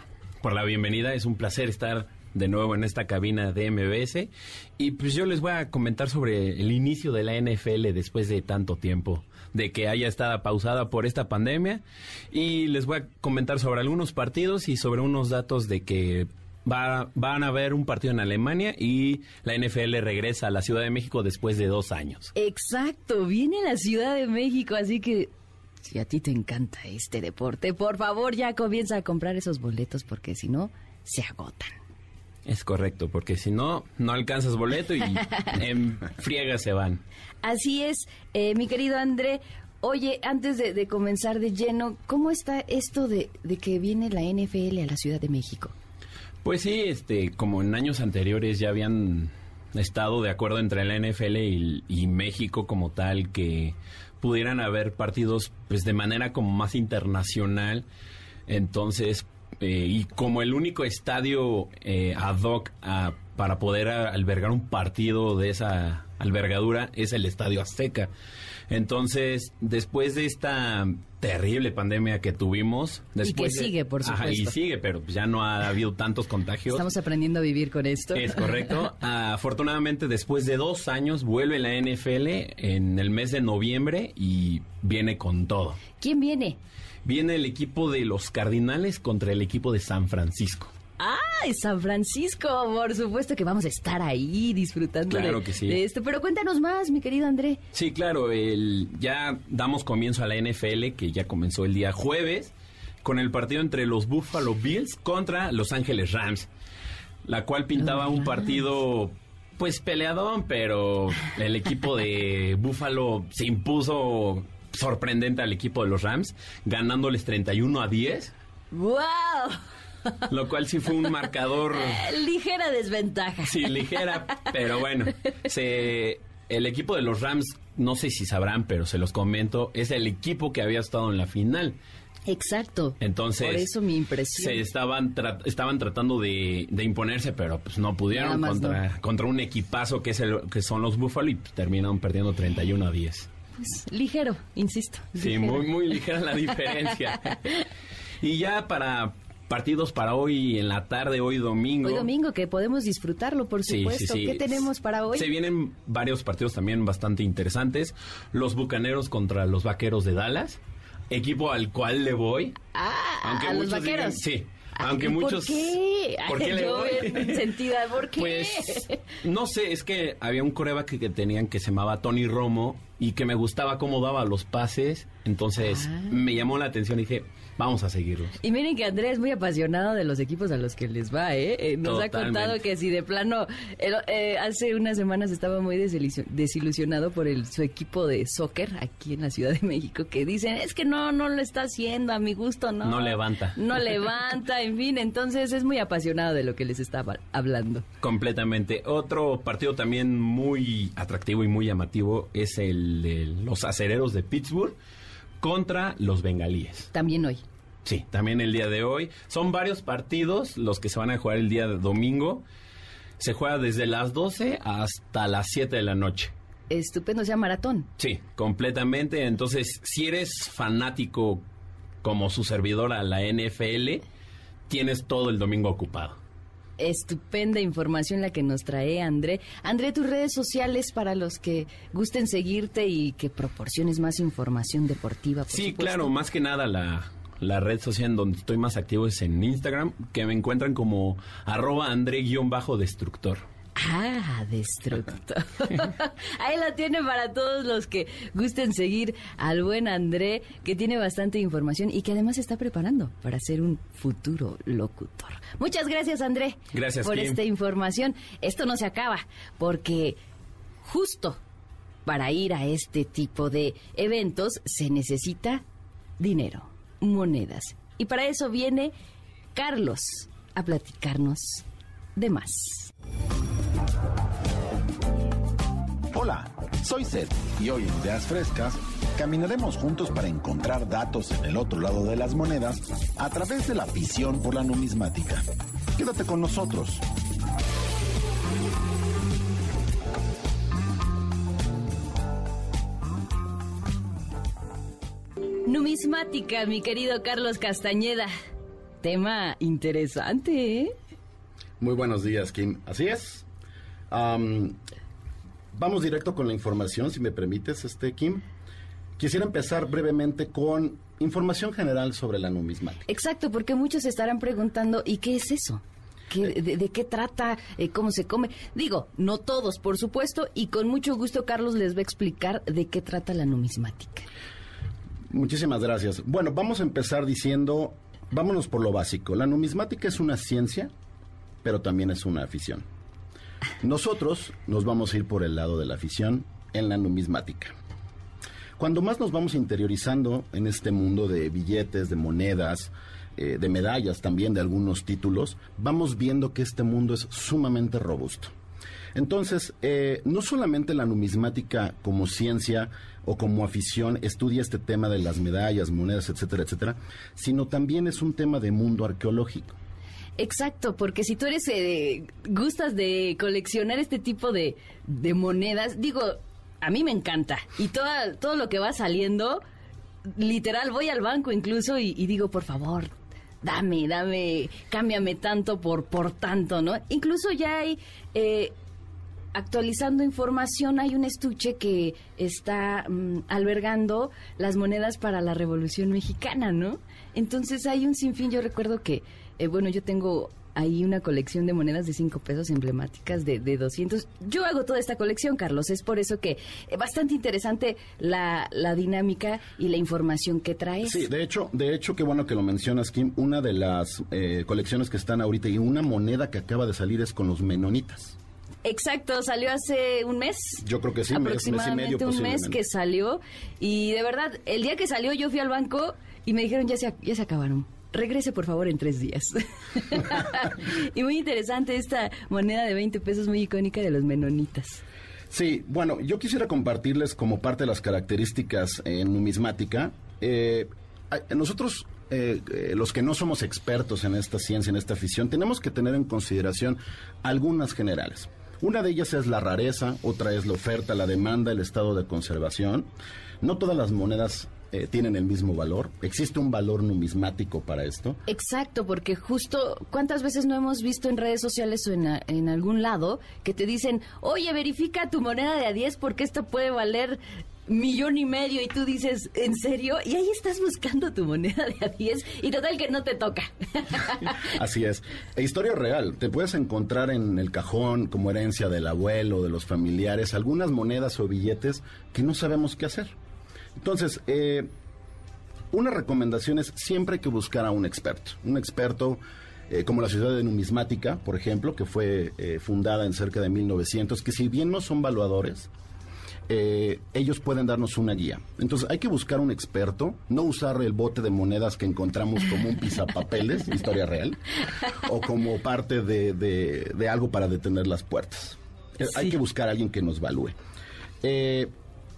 por la bienvenida. Es un placer estar de nuevo en esta cabina de MBS. Y pues yo les voy a comentar sobre el inicio de la NFL después de tanto tiempo, de que haya estado pausada por esta pandemia. Y les voy a comentar sobre algunos partidos y sobre unos datos de que va, van a haber un partido en Alemania y la NFL regresa a la Ciudad de México después de dos años. Exacto, viene a la Ciudad de México, así que si a ti te encanta este deporte, por favor ya comienza a comprar esos boletos porque si no, se agotan. Es correcto, porque si no, no alcanzas boleto y [laughs] en friega se van. Así es, eh, mi querido André. Oye, antes de, de comenzar de lleno, ¿cómo está esto de, de que viene la NFL a la Ciudad de México? Pues sí, este, como en años anteriores ya habían estado de acuerdo entre la NFL y, y México como tal que pudieran haber partidos pues de manera como más internacional. Entonces, eh, y como el único estadio eh, ad hoc a- para poder a- albergar un partido de esa albergadura es el Estadio Azteca. Entonces, después de esta terrible pandemia que tuvimos, después de- sigue, por Ajá, y supuesto. sigue, pero ya no ha habido tantos contagios. Estamos aprendiendo a vivir con esto. Es correcto. [laughs] Afortunadamente, después de dos años, vuelve la NFL en el mes de noviembre y viene con todo. ¿Quién viene? Viene el equipo de los Cardinales contra el equipo de San Francisco. ¡Ay, San Francisco! Por supuesto que vamos a estar ahí disfrutando Claro de, que sí. de esto. Pero cuéntanos más, mi querido André. Sí, claro, el, ya damos comienzo a la NFL, que ya comenzó el día jueves, con el partido entre los Buffalo Bills contra Los Ángeles Rams, la cual pintaba un partido, pues peleadón, pero el equipo de [laughs] Buffalo se impuso sorprendente al equipo de los Rams, ganándoles 31 a 10, ¡Wow! lo cual sí fue un [laughs] marcador... Ligera desventaja. Sí, ligera, pero bueno, se, el equipo de los Rams, no sé si sabrán, pero se los comento, es el equipo que había estado en la final. Exacto. Entonces, Por eso mi impresión. se estaban, tra- estaban tratando de, de imponerse, pero pues no pudieron contra, contra un equipazo que, es el, que son los Buffalo y terminaron perdiendo 31 a 10. Pues, ligero, insisto. Sí, ligero. muy, muy [laughs] ligera la diferencia. y ya para partidos para hoy en la tarde, hoy domingo. Hoy domingo, que podemos disfrutarlo, por supuesto. sí, sí. ¿Qué tenemos para hoy? Se vienen varios partidos también bastante interesantes. Los Bucaneros contra los Vaqueros de Dallas. Equipo al cual le voy. Ah, Aunque a los muchos digan- vaqueros. sí. Aunque muchos. ¿Por qué? ¿Por qué [laughs] le Yo voy? sentida, ¿por qué? Pues no sé, es que había un coreback que, que tenían que se llamaba Tony Romo y que me gustaba cómo daba los pases. Entonces Ah. me llamó la atención y dije, vamos a seguirlos. Y miren que Andrés es muy apasionado de los equipos a los que les va, ¿eh? Eh, nos ha contado que si de plano, él, eh, hace unas semanas estaba muy desilusio- desilusionado por el, su equipo de soccer aquí en la Ciudad de México, que dicen, es que no, no lo está haciendo, a mi gusto no. No levanta. No levanta, en fin, entonces es muy apasionado de lo que les estaba hablando. Completamente. Otro partido también muy atractivo y muy llamativo es el de los acereros de Pittsburgh contra los bengalíes. También hoy. Sí, también el día de hoy. Son varios partidos los que se van a jugar el día de domingo. Se juega desde las 12 hasta las 7 de la noche. Estupendo, o sea, maratón. Sí, completamente. Entonces, si eres fanático como su servidor a la NFL, tienes todo el domingo ocupado. Estupenda información la que nos trae André. André, tus redes sociales para los que gusten seguirte y que proporciones más información deportiva. por Sí, supuesto. claro, más que nada la, la red social en donde estoy más activo es en Instagram, que me encuentran como arroba andré-destructor. Ah, destructor. [laughs] Ahí la tiene para todos los que gusten seguir al buen André, que tiene bastante información y que además está preparando para ser un futuro locutor. Muchas gracias, André. Gracias, por Kim. esta información. Esto no se acaba, porque justo para ir a este tipo de eventos se necesita dinero, monedas. Y para eso viene Carlos a platicarnos de más. Hola, soy Seth y hoy en Ideas Frescas caminaremos juntos para encontrar datos en el otro lado de las monedas a través de la afición por la numismática. Quédate con nosotros. Numismática, mi querido Carlos Castañeda. Tema interesante, ¿eh? Muy buenos días, Kim. Así es. Am, vamos directo con la información, si me permites, este Kim. Quisiera empezar brevemente con información general sobre la numismática. Exacto, porque muchos se estarán preguntando, ¿y qué es eso? ¿Qué- de, de qué trata? Eh, ¿Cómo se come? Digo, no todos, por supuesto, y con mucho gusto Carlos les va a explicar de qué trata la numismática. Muchísimas gracias. Bueno, vamos a empezar diciendo, vámonos por lo básico. La numismática es una ciencia, pero también es una afición. Nosotros nos vamos a ir por el lado de la afición en la numismática. Cuando más nos vamos interiorizando en este mundo de billetes, de monedas, eh, de medallas también, de algunos títulos, vamos viendo que este mundo es sumamente robusto. Entonces, eh, no solamente la numismática como ciencia o como afición estudia este tema de las medallas, monedas, etcétera, etcétera, sino también es un tema de mundo arqueológico. Exacto, porque si tú eres eh, gustas de coleccionar este tipo de, de monedas, digo, a mí me encanta. Y toda, todo lo que va saliendo, literal, voy al banco incluso y, y digo, por favor, dame, dame, cámbiame tanto por, por tanto, ¿no? Incluso ya hay... Eh, actualizando información, hay un estuche que está mm, albergando las monedas para la Revolución Mexicana, ¿no? Entonces hay un sinfín, yo recuerdo que, eh, bueno, yo tengo ahí una colección de monedas de 5 pesos emblemáticas de, de 200. Yo hago toda esta colección, Carlos, es por eso que es bastante interesante la, la dinámica y la información que traes. Sí, de hecho, de hecho, qué bueno que lo mencionas, Kim. Una de las eh, colecciones que están ahorita y una moneda que acaba de salir es con los menonitas. Exacto, salió hace un mes. Yo creo que sí, mes, mes y aproximadamente medio un mes que salió y de verdad el día que salió yo fui al banco y me dijeron ya se ya se acabaron. Regrese por favor en tres días. [laughs] y muy interesante esta moneda de 20 pesos muy icónica de los menonitas. Sí, bueno, yo quisiera compartirles como parte de las características en numismática. Eh, nosotros, eh, eh, los que no somos expertos en esta ciencia, en esta afición, tenemos que tener en consideración algunas generales. Una de ellas es la rareza, otra es la oferta, la demanda, el estado de conservación. No todas las monedas eh, tienen el mismo valor. Existe un valor numismático para esto. Exacto, porque justo cuántas veces no hemos visto en redes sociales o en, a- en algún lado que te dicen, oye, verifica tu moneda de a 10 porque esto puede valer millón y medio y tú dices, ¿en serio? Y ahí estás buscando tu moneda de a 10 y total que no te toca. [laughs] Así es. E historia real. Te puedes encontrar en el cajón como herencia del abuelo, de los familiares, algunas monedas o billetes que no sabemos qué hacer. Entonces, eh, una recomendación es siempre hay que buscar a un experto. Un experto eh, como la Sociedad de Numismática, por ejemplo, que fue eh, fundada en cerca de 1900, que si bien no son valuadores, eh, ellos pueden darnos una guía. Entonces hay que buscar un experto, no usar el bote de monedas que encontramos como un pisapapeles, [laughs] historia real, o como parte de, de- de algo para detener las puertas. Hay que buscar a alguien que nos valúe. Eh,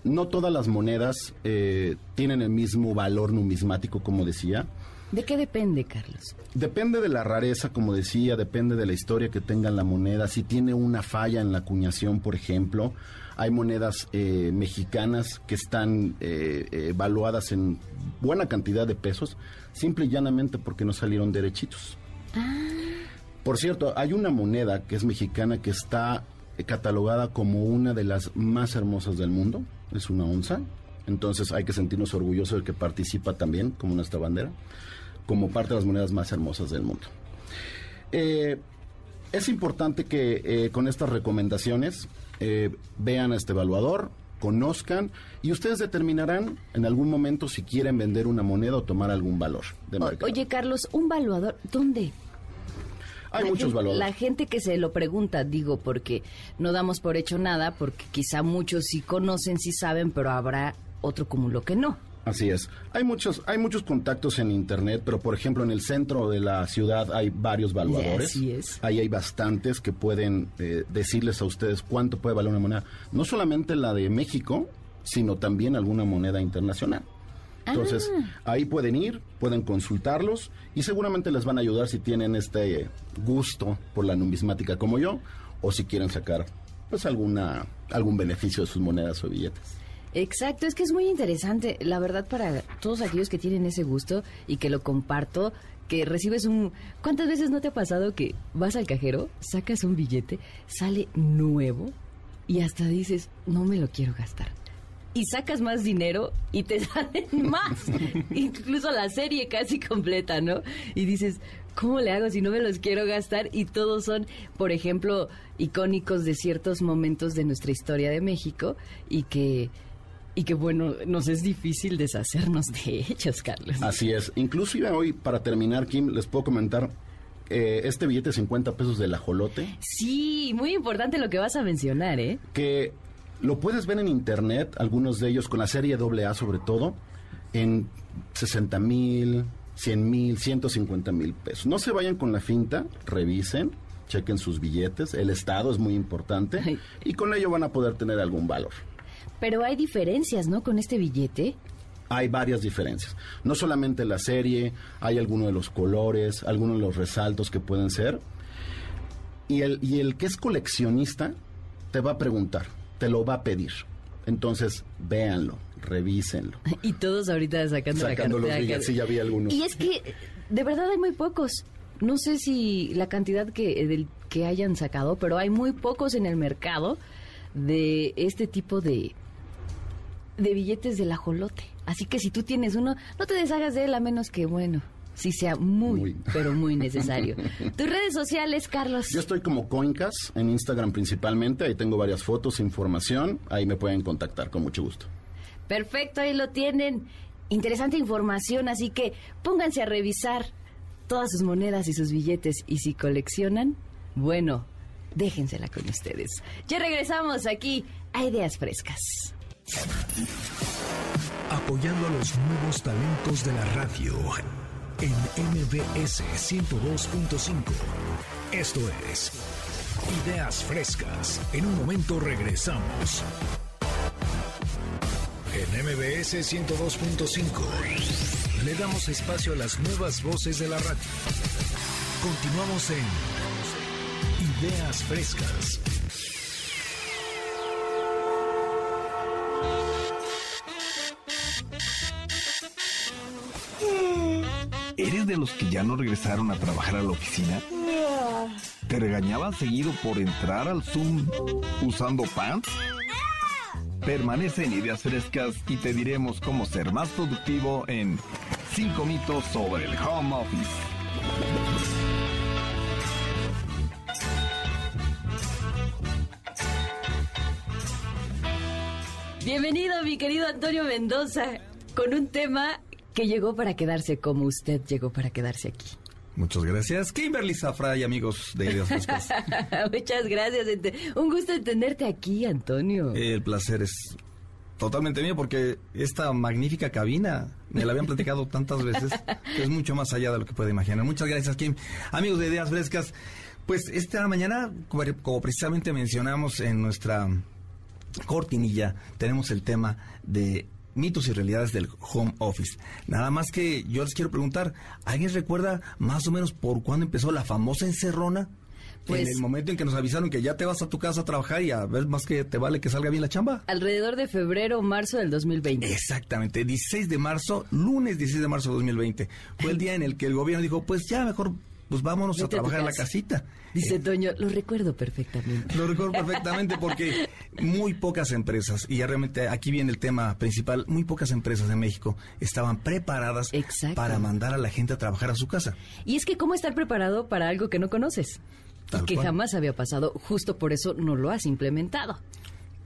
no todas las monedas eh, tienen el mismo valor numismático, como decía. ¿De qué depende, Carlos? Depende de la rareza, como decía, depende de la historia que tenga la moneda. Si tiene una falla en la acuñación, por ejemplo, hay monedas eh, mexicanas que están eh, eh, evaluadas en buena cantidad de pesos, simple y llanamente porque no salieron derechitos. Por cierto, hay una moneda que es mexicana que está eh, catalogada como una de las más hermosas del mundo. Es una onza. Entonces hay que sentirnos orgullosos de que participa también como nuestra bandera, como parte de las monedas más hermosas del mundo. Eh, es importante que eh, con estas recomendaciones eh, vean a este evaluador, conozcan y ustedes determinarán en algún momento si quieren vender una moneda o tomar algún valor de mercado. oye, Carlos, ¿un valuador dónde? Hay La muchos gente- valores. La gente que se lo pregunta, digo, porque no damos por hecho nada, porque quizá muchos sí conocen, sí saben, pero habrá otro cúmulo que no. Así es. Hay muchos, hay muchos contactos en internet, pero por ejemplo en el centro de la ciudad hay varios valuadores. Así es. Ahí hay bastantes que pueden eh, decirles a ustedes cuánto puede valer una moneda. No solamente la de México, sino también alguna moneda internacional. Entonces, ahí pueden ir, pueden consultarlos y seguramente les van a ayudar si tienen este gusto por la numismática como yo o si quieren sacar pues alguna algún beneficio de sus monedas o billetes. Exacto, es que es muy interesante, la verdad, para todos aquellos que tienen ese gusto y que lo comparto, que recibes un... ¿Cuántas veces no te ha pasado que vas al cajero, sacas un billete, sale nuevo y hasta dices, no me lo quiero gastar? Y sacas más dinero y te [laughs] salen más, incluso la serie casi completa, ¿no? Y dices, ¿cómo le hago si no me los quiero gastar? Y todos son, por ejemplo, icónicos de ciertos momentos de nuestra historia de México y que y que bueno, nos es difícil deshacernos de ellos, Carlos. Así es. Inclusive hoy, para terminar, Kim, les puedo comentar eh, este billete de 50 pesos del ajolote, Sí, muy importante lo que vas a mencionar, ¿eh? que lo puedes ver en internet, algunos de ellos con la serie AA sobre todo, en 60 mil, 100 mil, 150 mil pesos. No se vayan con la finta, revisen, chequen sus billetes, el estado es muy importante y con ello van a poder tener algún valor. Pero hay diferencias, ¿no? Con este billete. Hay varias diferencias. No solamente la serie, hay algunos de los colores, algunos de los resaltos que pueden ser. Y el, y el que es coleccionista te va a preguntar, te lo va a pedir. Entonces, véanlo, revísenlo. [laughs] Y todos ahorita sacando, Sacando la los cartera. sí, ya vi algunos. Y es que de verdad hay muy pocos. No sé si la cantidad que, del, que hayan sacado, pero hay muy pocos en el mercado de este tipo de, de billetes del ajolote. Así que si tú tienes uno, no te deshagas de él a menos que, bueno, si sea muy, Muy. pero muy necesario. [laughs] Tus redes sociales, Carlos. Yo estoy como Coincas en Instagram principalmente, ahí tengo varias fotos, información, ahí me pueden contactar con mucho gusto. Perfecto, ahí lo tienen. Interesante información, así que pónganse a revisar todas sus monedas y sus billetes. Y si coleccionan, bueno, déjensela con ustedes. Ya regresamos aquí a Ideas Frescas. Apoyando a los nuevos talentos de la radio en MBS 102.5. Esto es Ideas Frescas. En un momento regresamos. En MBS 102.5 le damos espacio a las nuevas voces de la radio. Continuamos en Ideas Frescas. De los que ya no regresaron a trabajar a la oficina? ¿Te regañaban seguido por entrar al Zoom usando pants? Permanece en Ideas Frescas y te diremos cómo ser más productivo en 5 mitos sobre el home office. Bienvenido, mi querido Antonio Mendoza, con un tema que llegó para quedarse como usted llegó para quedarse aquí. Muchas gracias. Kimberly Zafra y amigos de Ideas Frescas. [laughs] Muchas gracias. Un gusto de tenerte aquí, Antonio. El placer es totalmente mío porque esta magnífica cabina, me la habían platicado tantas veces, que es mucho más allá de lo que puede imaginar. Muchas gracias, Kim. Amigos de Ideas Frescas, pues esta mañana, como precisamente mencionamos en nuestra cortinilla, tenemos el tema de mitos y realidades del home office. Nada más que yo les quiero preguntar, ¿alguien recuerda más o menos por cuándo empezó la famosa encerrona? Pues- en el momento en que nos avisaron que ya te vas a tu casa a trabajar y a ver más que te vale que salga bien la chamba. Alrededor de febrero o marzo del 2020. Exactamente, 16 de marzo, lunes 16 de marzo de 2020. Fue el día en el que el gobierno dijo, pues ya mejor, pues vámonos Vete a a trabajar en la casita. Dice Toño, lo recuerdo perfectamente. Lo recuerdo perfectamente porque muy pocas empresas, y ya realmente aquí viene el tema principal, muy pocas empresas de México estaban preparadas Exacto. para mandar a la gente a trabajar a su casa. Y es que cómo estar preparado para algo que no conoces Tal y que cual. jamás había pasado, justo por eso no lo has implementado.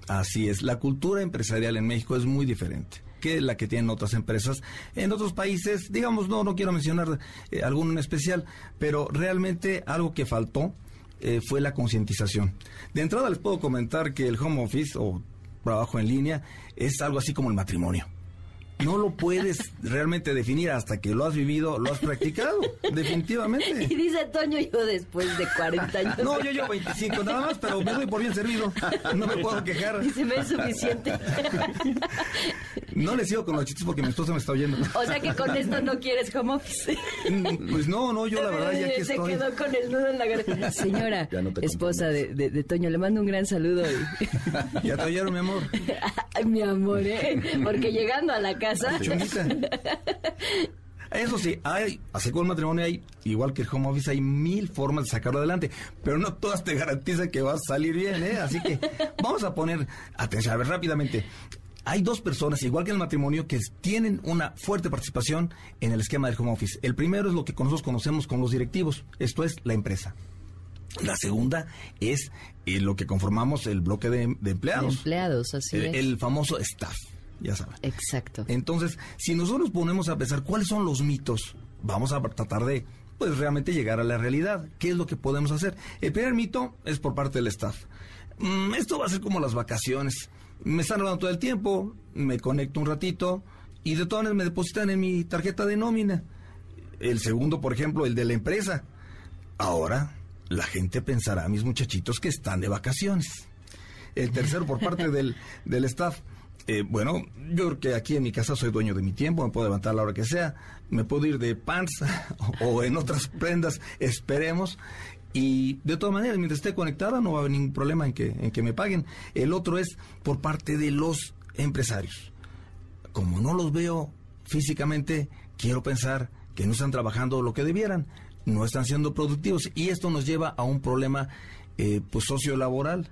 Así es, la cultura empresarial en México es muy diferente que la que tienen otras empresas en otros países. Digamos, no, no quiero mencionar eh, alguno en especial, pero realmente algo que faltó eh, fue la concientización. De entrada les puedo comentar que el home office o trabajo en línea es algo así como el matrimonio. No lo puedes realmente definir hasta que lo has vivido, lo has practicado, definitivamente. Y dice Toño, yo después de 40 años. No, yo llevo 25 nada más, pero me doy por bien servido. No me puedo quejar. Dice, me es suficiente. No le sigo con los chistes porque mi esposa me está oyendo. O sea que con esto no quieres home office. Pues no, no, yo la verdad ya que Se estoy. quedó con el nudo en la garganta. Señora, no esposa de, de- de Toño, le mando un gran saludo. y- [laughs] Ya te oyeron, mi amor. Ay, mi amor, ¿eh? Porque llegando a la casa... Eso sí, hay, así como el matrimonio hay, igual que el home office, hay mil formas de sacarlo adelante, pero no todas te garantizan que vas a salir bien, ¿eh? Así que vamos a poner atención, a ver rápidamente. Hay dos personas, igual que en el matrimonio, que tienen una fuerte participación en el esquema del home office. El primero es lo que nosotros conocemos con los directivos, esto es la empresa. La segunda es eh, lo que conformamos el bloque de, de empleados. Empleados, así el, es. el famoso staff, ya saben. Exacto. Entonces, si nosotros ponemos a pensar cuáles son los mitos, vamos a tratar de, pues, realmente llegar a la realidad. ¿Qué es lo que podemos hacer? El primer mito es por parte del staff. Mm, esto va a ser como las vacaciones. Me están hablando todo el tiempo, me conecto un ratito y de todas maneras me depositan en mi tarjeta de nómina. El segundo, por ejemplo, el de la empresa. Ahora, la gente pensará, mis muchachitos, que están de vacaciones. El tercero, por parte del, [laughs] del staff. Eh, bueno, yo creo que aquí en mi casa soy dueño de mi tiempo, me puedo levantar a la hora que sea, me puedo ir de pants [laughs] o en otras prendas, esperemos. Y de todas maneras, mientras esté conectada, no va a haber ningún problema en que, en que me paguen. El otro es por parte de los empresarios. Como no los veo físicamente, quiero pensar que no están trabajando lo que debieran, no están siendo productivos. Y esto nos lleva a un problema eh, pues sociolaboral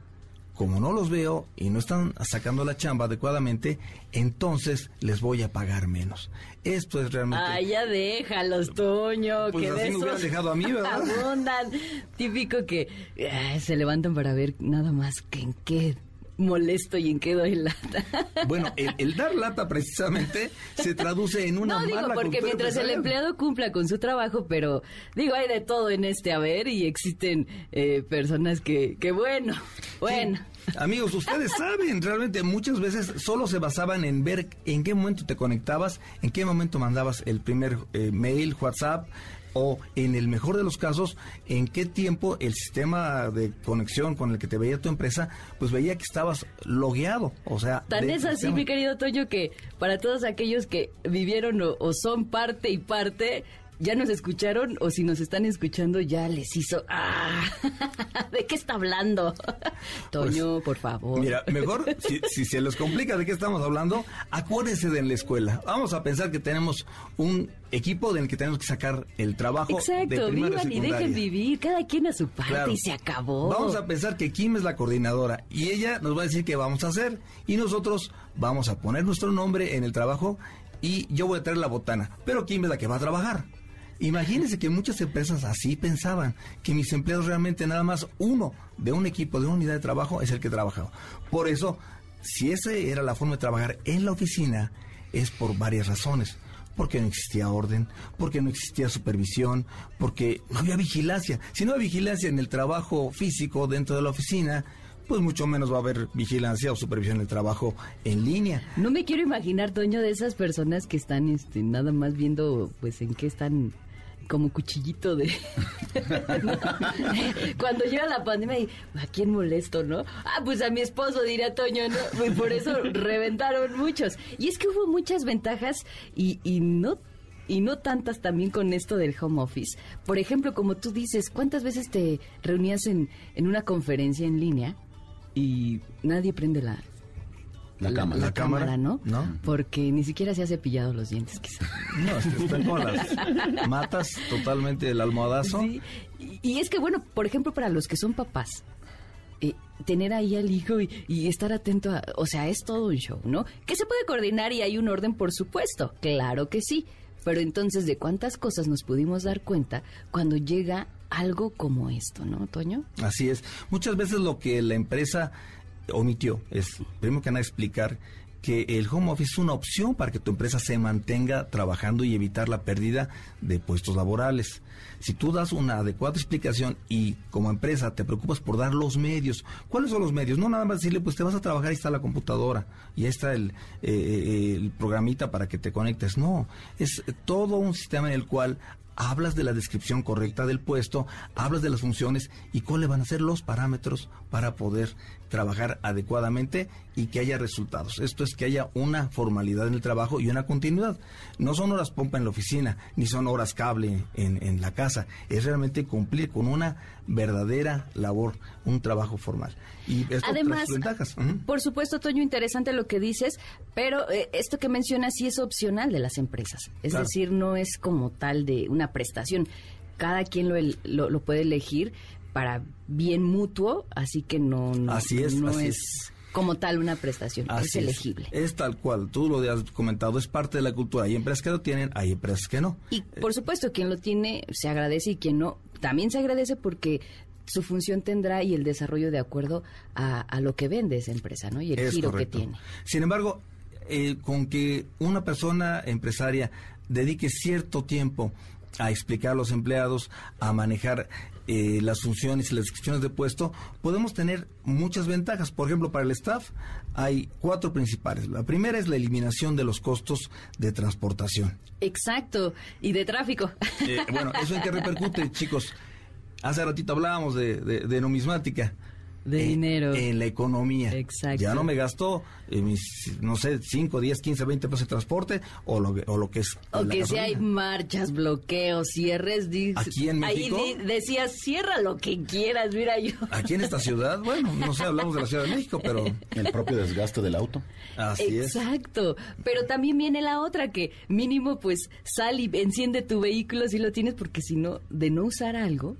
como no los veo y no están sacando la chamba adecuadamente, entonces les voy a pagar menos. Esto es realmente... Ah, ya déjalos, Toño. Pues que así de me hubieran dejado a mí, ¿verdad? [laughs] Abundan. Típico que ay, se levantan para ver nada más que en qué molesto y en qué doy lata. Bueno, el, el dar lata precisamente se traduce en una no digo porque mientras el empleado cumpla con su trabajo, pero digo hay de todo en este haber y existen eh, personas que, que bueno, bueno. Amigos, ustedes [laughs] saben, realmente muchas veces solo se basaban en ver en qué momento te conectabas, en qué momento mandabas el primer eh, mail, WhatsApp, o en el mejor de los casos, en qué tiempo el sistema de conexión con el que te veía tu empresa, pues veía que estabas logueado. O sea, Tan es así, sistema- mi querido Toño, que para todos aquellos que vivieron o, o son parte y parte, ya nos escucharon o si nos están escuchando ya les hizo... ¡Ah! [laughs] ¿De qué está hablando? [laughs] Toño, por favor. Pues, Mira, mejor, [laughs] si, si se les complica de qué estamos hablando, acuérdense de la escuela. Vamos a pensar que tenemos un equipo del que tenemos que sacar el trabajo Exacto, vivan y dejen vivir, cada quien a su parte Claro. y se acabó. Vamos a pensar que Kim es la coordinadora y ella nos va a decir qué vamos a hacer y nosotros vamos a poner nuestro nombre en el trabajo y yo voy a traer la botana, pero Kim es la que va a trabajar. Imagínense que muchas empresas así pensaban, que mis empleados realmente nada más uno de un equipo, de una unidad de trabajo es el que trabajaba. Por eso, si esa era la forma de trabajar en la oficina, es por varias razones. Porque no existía orden, porque no existía supervisión, porque no había vigilancia. Si no hay vigilancia en el trabajo físico dentro de la oficina, pues mucho menos va a haber vigilancia o supervisión en el trabajo en línea. No me quiero imaginar, Toño, de esas personas que están este, nada más viendo, pues, en qué están como cuchillito de... [laughs] Cuando llega la pandemia, y, ¿a quién molesto, no? Ah, pues a mi esposo, diría Toño, ¿no? Y por eso reventaron muchos. Y es que hubo muchas ventajas y, y no y no tantas también con esto del home office. Por ejemplo, como tú dices, ¿cuántas veces te reunías en, en una conferencia en línea y nadie prende la, La cámara. la La cámara, cámara, ¿no? ¿no? Porque ni siquiera se ha cepillado los dientes, quizás. [laughs] No, es que están con las matas totalmente el almohadazo. Sí. Y, y es que, bueno, por ejemplo, para los que son papás, eh, tener ahí al hijo y, y estar atento a... O sea, es todo un show, ¿no? Que se puede coordinar y hay un orden, por supuesto. Claro que sí. Pero entonces, ¿de cuántas cosas nos pudimos dar cuenta cuando llega algo como esto, ¿no, Toño? Así es. Muchas veces lo que la empresa omitió es, primero que nada, explicar que el home office es una opción para que tu empresa se mantenga trabajando y evitar la pérdida de puestos laborales. Si tú das una adecuada explicación y como empresa te preocupas por dar los medios, ¿cuáles son los medios? No nada más decirle, pues te vas a trabajar, ahí está la computadora y ahí está el, eh, eh, el programita para que te conectes. No, es todo un sistema en el cual hablas de la descripción correcta del puesto, hablas de las funciones y cuáles van a ser los parámetros para poder trabajar adecuadamente y que haya resultados. Esto es que haya una formalidad en el trabajo y una continuidad. No son horas pompa en la oficina, ni son horas cable en, en la casa. Es realmente cumplir con una verdadera labor, un trabajo formal. Y esto Además, ventajas. Por supuesto, Toño, interesante lo que dices, pero eh, esto que mencionas sí es opcional de las empresas. Es Claro. decir, no es como tal de una prestación. Cada quien lo, lo, lo puede elegir para bien mutuo, así que no, no, Así es, no así es, es. como tal una prestación, es elegible. Es tal cual, tú lo has comentado, es parte de la cultura. Hay empresas que lo tienen, hay empresas que no. Y por supuesto, quien lo tiene se agradece y quien no también se agradece porque su función tendrá y el desarrollo de acuerdo a, a lo que vende esa empresa, ¿no? Y el giro correcto. que tiene. Sin embargo, eh, con que una persona empresaria dedique cierto tiempo a explicar a los empleados, a manejar eh, las funciones y las descripciones de puesto, podemos tener muchas ventajas. Por ejemplo, para el staff hay cuatro principales. La primera es la eliminación de los costos de transportación. Exacto, y de tráfico. Eh, bueno, ¿eso en qué repercute, [laughs] chicos? Hace ratito hablábamos de, de numismática de dinero. En la economía. Exacto. Ya no me gastó eh, mis, no sé, 5, 10, 15, 20 pesos de transporte o lo, o lo que es. O que si hay marchas, bloqueos, cierres. Aquí en México. Ahí decías, cierra lo que quieras, mira yo. Aquí en esta ciudad, bueno, no sé, hablamos de la Ciudad de México, pero. [laughs] El propio desgaste del auto. Así es. Exacto. Pero también viene la otra que mínimo, pues sal y enciende tu vehículo si lo tienes, porque si no, de no usar algo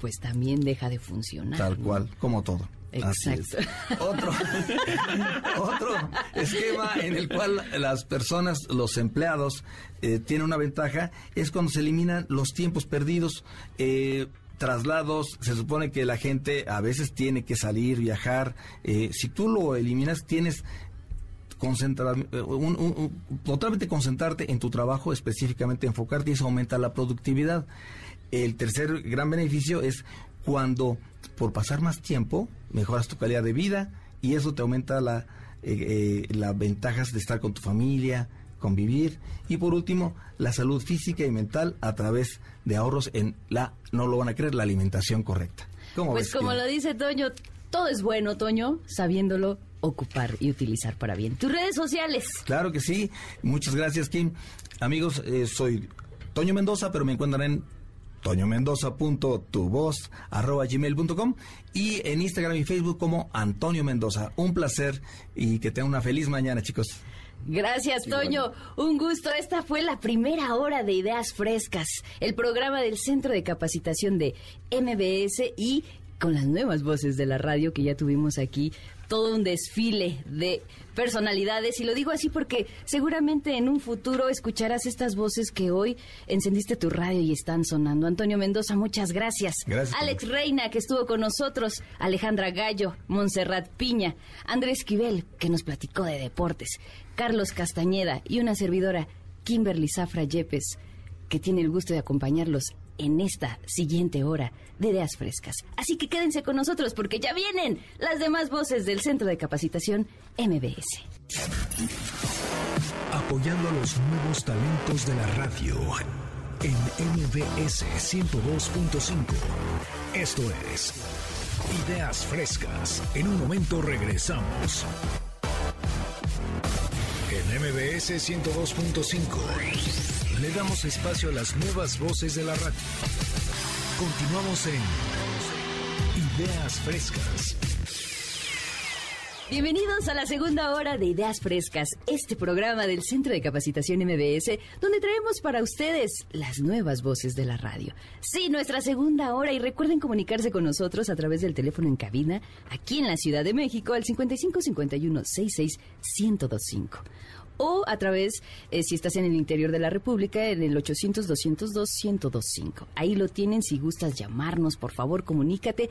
pues también deja de funcionar. Tal cual, como todo. Exacto. [laughs] Otro, otro esquema en el cual las personas, los empleados, eh, tienen una ventaja es cuando se eliminan los tiempos perdidos. Eh, traslados, se supone que la gente a veces tiene que salir, viajar. Eh, si tú lo eliminas, tienes concentrar, totalmente concentrarte en tu trabajo, específicamente enfocarte y eso aumenta la productividad. El tercer gran beneficio es cuando por pasar más tiempo mejoras tu calidad de vida y eso te aumenta la, eh, eh, las ventajas de estar con tu familia, convivir y por último la salud física y mental a través de ahorros en la, no lo van a creer, la alimentación correcta. pues como lo dice Toño, todo es bueno, Toño, sabiéndolo ocupar y utilizar para bien. Tus redes sociales. Claro que sí. Muchas gracias, Kim. Amigos, eh, soy Toño Mendoza, pero me encuentran en toñomendoza.tuvoz.gmail.com y en Instagram y Facebook como Antonio Mendoza. Un placer y que tengan una feliz mañana, chicos. Gracias, Toño. Un gusto. Esta fue la primera hora de Ideas Frescas, el programa del Centro de Capacitación de MBS y con las nuevas voces de la radio que ya tuvimos aquí todo un desfile de personalidades y lo digo así porque seguramente en un futuro escucharás estas voces que hoy encendiste tu radio y están sonando. Antonio Mendoza, muchas gracias. Gracias. Alex Reina, que estuvo con nosotros, Alejandra Gallo, Montserrat Piña, Andrés Quivel, que nos platicó de deportes, Carlos Castañeda y una servidora, Kimberly Zafra Yepes, que tiene el gusto de acompañarlos en esta siguiente hora de Ideas Frescas. Así que quédense con nosotros porque ya vienen las demás voces del Centro de Capacitación MBS. Apoyando a los nuevos talentos de la radio en MBS 102.5. Esto es Ideas Frescas. En un momento regresamos. En MBS 102.5 le damos espacio a las nuevas voces de la radio. Continuamos en Ideas Frescas. Bienvenidos a la segunda hora de Ideas Frescas, este programa del Centro de Capacitación MBS, donde traemos para ustedes las nuevas voces de la radio. Sí, nuestra segunda hora y recuerden comunicarse con nosotros a través del teléfono en cabina aquí en la Ciudad de México al 5551 66 1025 o a través, eh, si estás en el interior de la República, en el 800-202-1025. Ahí lo tienen, si gustas llamarnos, por favor, comunícate.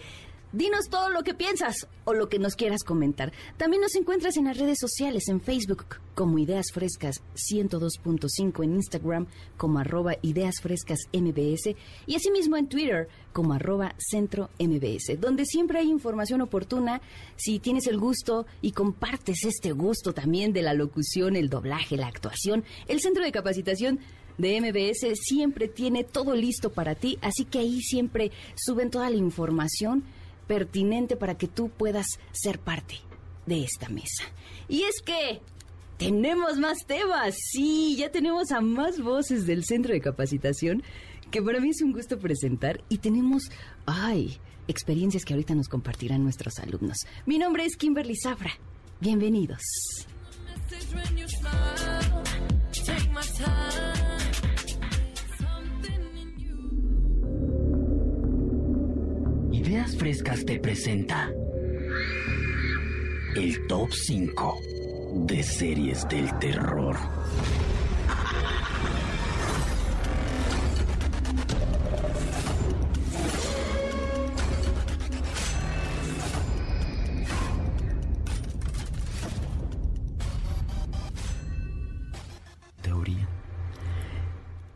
Dinos todo lo que piensas o lo que nos quieras comentar. También nos encuentras en las redes sociales, en Facebook como Ideas Frescas 102.5, en Instagram como arroba Ideas Frescas MBS y asimismo en Twitter como arroba Centro MBS, donde siempre hay información oportuna. Si tienes el gusto y compartes este gusto también de la locución, el doblaje, la actuación, el Centro de Capacitación de MBS siempre tiene todo listo para ti, así que ahí siempre suben toda la información pertinente para que tú puedas ser parte de esta mesa. Y es que tenemos más temas, sí, ya tenemos a más voces del centro de capacitación que para mí es un gusto presentar y tenemos, ay, experiencias que ahorita nos compartirán nuestros alumnos. Mi nombre es Kimberly Zafra. Bienvenidos. Ideas Frescas te presenta el top 5 de series del terror.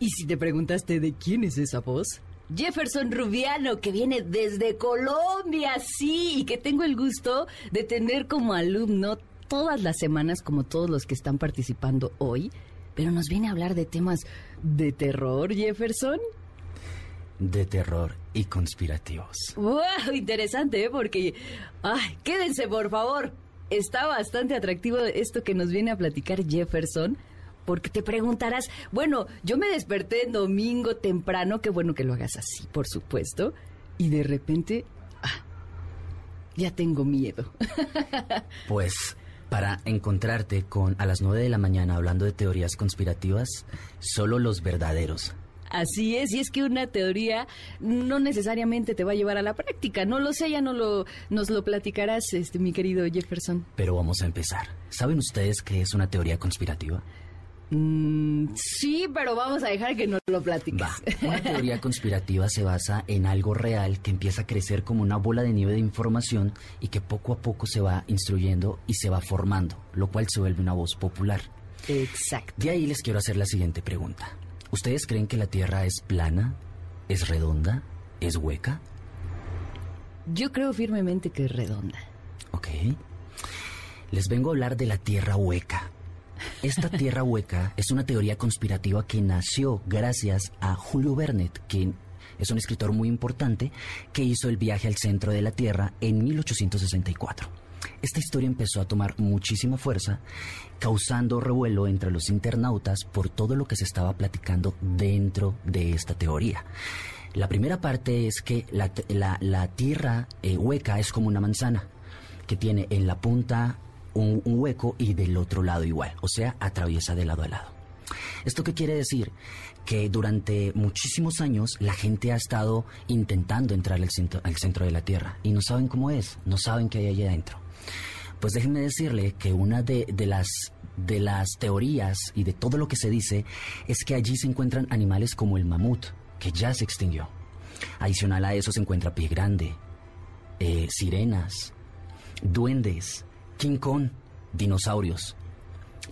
¿Y si te preguntaste de quién es esa voz? Jefferson Rubiano, que viene desde Colombia, sí, y que tengo el gusto de tener como alumno todas las semanas, como todos los que están participando hoy, pero nos viene a hablar de temas de terror, Jefferson. De terror y conspirativos. ¡Wow! Interesante, ¿eh? Porque... ¡Ay! Quédense, por favor. Está bastante atractivo esto que nos viene a platicar Jefferson. Porque te preguntarás, bueno, yo me desperté en domingo temprano, qué bueno que lo hagas así, por supuesto. Y de repente, ah, ya tengo miedo. [laughs] Pues para encontrarte con a las 9 de la mañana hablando de teorías conspirativas, solo los verdaderos. Así es, y es que una teoría no necesariamente te va a llevar a la práctica. No lo sé, ya no lo, nos lo platicarás, este, mi querido Jefferson. Pero vamos a empezar. ¿Saben ustedes qué es una teoría conspirativa? Mm, sí, pero vamos a dejar que nos lo platiques. Va. Una teoría conspirativa se basa en algo real que empieza a crecer como una bola de nieve de información y que poco a poco se va instruyendo y se va formando, lo cual se vuelve una voz popular. Exacto. De ahí les quiero hacer la siguiente pregunta. ¿Ustedes creen que la Tierra es plana? ¿Es redonda? ¿Es hueca? Yo creo firmemente que es redonda. Ok. Les vengo a hablar de la Tierra hueca. Esta Tierra hueca es una teoría conspirativa que nació gracias a Julio Vernet, quien es un escritor muy importante que hizo el viaje al centro de la Tierra en 1864. Esta historia empezó a tomar muchísima fuerza, causando revuelo entre los internautas por todo lo que se estaba platicando dentro de esta teoría. La primera parte es que la Tierra eh, hueca es como una manzana, que tiene en la punta un, hueco y del otro lado igual, o sea, atraviesa de lado a lado. ¿Esto qué quiere decir? Que durante muchísimos años la gente ha estado intentando entrar al centro, de la Tierra y no saben cómo es, no saben qué hay allá adentro. Pues déjenme decirle que una de, de las de las teorías y de todo lo que se dice es que allí se encuentran animales como el mamut, que ya se extinguió. Adicional a eso se encuentra pie grande, eh, sirenas, duendes, King Kong, dinosaurios.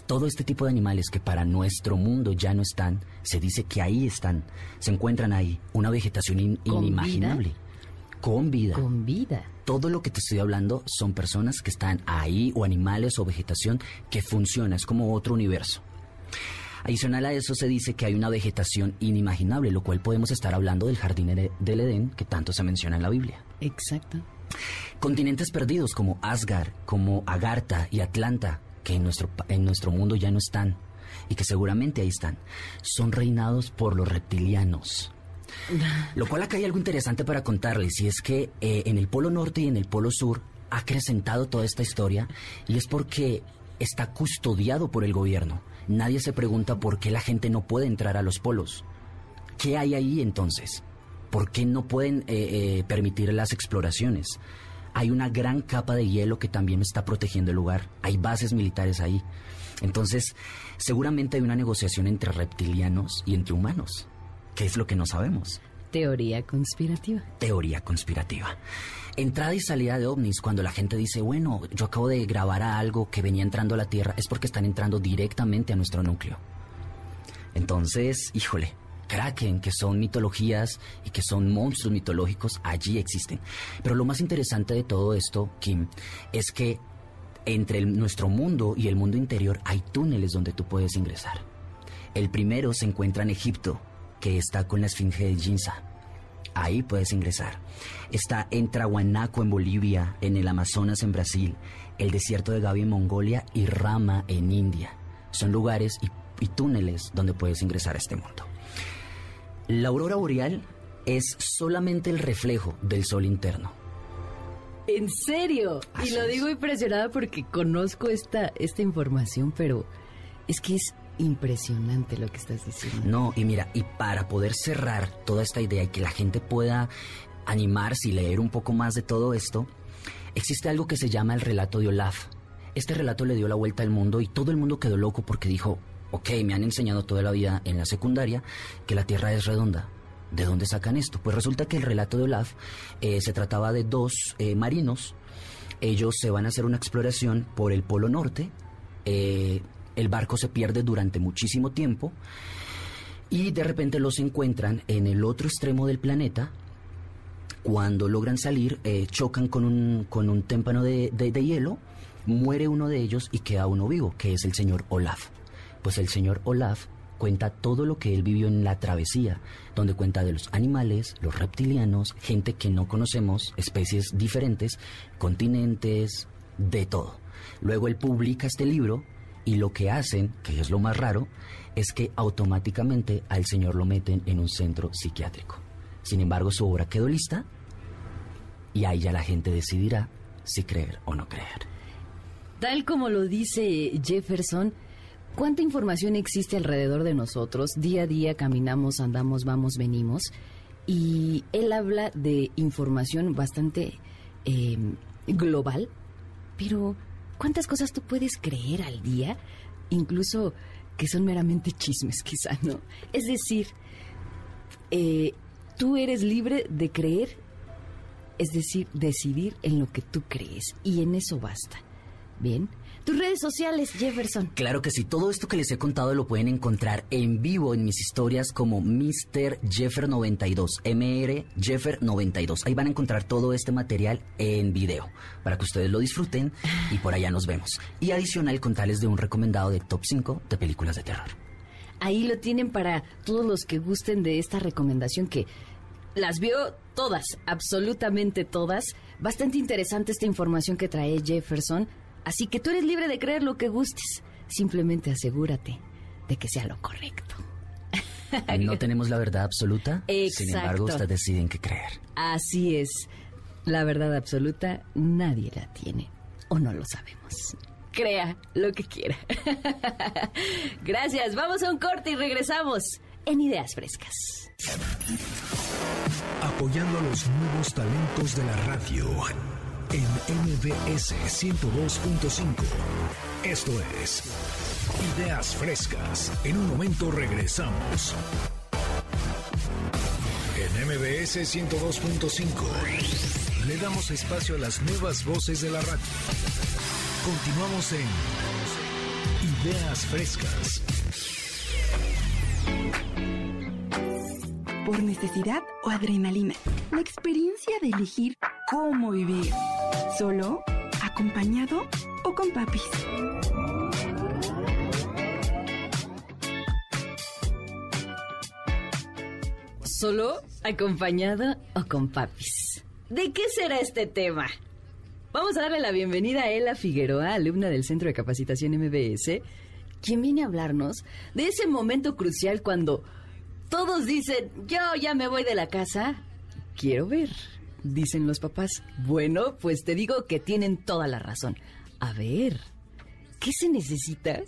Todo este tipo de animales que para nuestro mundo ya no están, se dice que ahí están, se encuentran ahí, una vegetación in- ¿Con inimaginable. Con vida. Con vida. Todo lo que te estoy hablando son personas que están ahí o animales o vegetación que funciona, es como otro universo. Adicional a eso se dice que hay una vegetación inimaginable, lo cual podemos estar hablando del jardín de- del Edén que tanto se menciona en la Biblia. Exacto. Continentes perdidos como Asgard, como Agartha y Atlanta, que en nuestro, en nuestro mundo ya no están y que seguramente ahí están, son reinados por los reptilianos. [laughs] Lo cual acá hay algo interesante para contarles y es que eh, en el Polo Norte y en el Polo Sur ha acrecentado toda esta historia y es porque está custodiado por el gobierno. Nadie se pregunta por qué la gente no puede entrar a los polos. ¿Qué hay ahí entonces? ¿Por qué no pueden eh, eh, permitir las exploraciones? Hay una gran capa de hielo que también está protegiendo el lugar. Hay bases militares ahí. Entonces, seguramente hay una negociación entre reptilianos y entre humanos. ¿Qué es lo que no sabemos? Teoría conspirativa. Teoría conspirativa. Entrada y salida de ovnis, cuando la gente dice, bueno, yo acabo de grabar a algo que venía entrando a la Tierra, es porque están entrando directamente a nuestro núcleo. Entonces, híjole, Kraken, que son mitologías y que son monstruos mitológicos, allí existen. Pero lo más interesante de todo esto, Kim, es que entre nuestro mundo y el mundo interior hay túneles donde tú puedes ingresar. El primero se encuentra en Egipto, que está con la Esfinge de Ginza. Ahí puedes ingresar. Está en Trahuanaco en Bolivia, en el Amazonas en Brasil, el desierto de Gavi en Mongolia y Rama en India. Son lugares y, y túneles donde puedes ingresar a este mundo. La aurora boreal es solamente el reflejo del sol interno. ¿En serio? y lo es. digo impresionada porque conozco esta, esta información, pero es que es impresionante lo que estás diciendo. No, y mira, y para poder cerrar toda esta idea y que la gente pueda animarse y leer un poco más de todo esto, existe algo que se llama el relato de Olaf. Este relato le dio la vuelta al mundo y todo el mundo quedó loco porque dijo, ok, me han enseñado toda la vida en la secundaria que la Tierra es redonda. ¿De dónde sacan esto? Pues resulta que el relato de Olaf eh, se trataba de dos eh, marinos. Ellos se van a hacer una exploración por el Polo Norte. eh, el barco se pierde durante muchísimo tiempo. Y de repente los encuentran en el otro extremo del planeta. Cuando logran salir, chocan con un, con un témpano de- de hielo, muere uno de ellos y queda uno vivo, que es el señor Olaf. Pues el señor Olaf cuenta todo lo que él vivió en la travesía, donde cuenta de los animales, los reptilianos, gente que no conocemos, especies diferentes, continentes, de todo. Luego él publica este libro y lo que hacen, que es lo más raro, es que automáticamente al señor lo meten en un centro psiquiátrico. Sin embargo, su obra quedó lista y ahí ya la gente decidirá si creer o no creer. Tal como lo dice Jefferson, ¿cuánta información existe alrededor de nosotros? Día a día caminamos, andamos, vamos, venimos. Y él habla de información bastante eh, global, pero ¿cuántas cosas tú puedes creer al día? Incluso que son meramente chismes, quizá, ¿no? Es decir, eh, tú eres libre de creer, es decir, decidir en lo que tú crees, y en eso basta. Bien. Tus redes sociales, Jefferson. Claro que sí, todo esto que les he contado lo pueden encontrar en vivo en mis historias como Mr. Jeffer92, MR Jeffer92. Ahí van a encontrar todo este material en video para que ustedes lo disfruten y por allá nos vemos. Y adicional contarles de un recomendado de top 5 de películas de terror. Ahí lo tienen para todos los que gusten de esta recomendación que las vio todas, absolutamente todas. Bastante interesante esta información que trae Jefferson. Así que tú eres libre de creer lo que gustes. Simplemente asegúrate de que sea lo correcto. [laughs] No tenemos la verdad absoluta, sin Exacto. embargo ustedes deciden qué creer. Así es. La verdad absoluta nadie la tiene o no lo sabemos. Crea lo que quiera. [laughs] Gracias. Vamos a un corte y regresamos en Ideas Frescas. Apoyando a los nuevos talentos de la radio en MBS 102.5. Esto es Ideas Frescas. En un momento regresamos. En MBS 102.5 le damos espacio a las nuevas voces de la radio. Continuamos en Ideas Frescas. Por necesidad o adrenalina. La experiencia de elegir cómo vivir. Solo, acompañado o con papis. Solo, acompañado o con papis. ¿De qué será este tema? Vamos a darle la bienvenida a Ela Figueroa, alumna del Centro de Capacitación MBS, quien viene a hablarnos de ese momento crucial cuando todos dicen, yo ya me voy de la casa, quiero ver, dicen los papás. Bueno, pues te digo que tienen toda la razón. A ver, ¿qué se necesita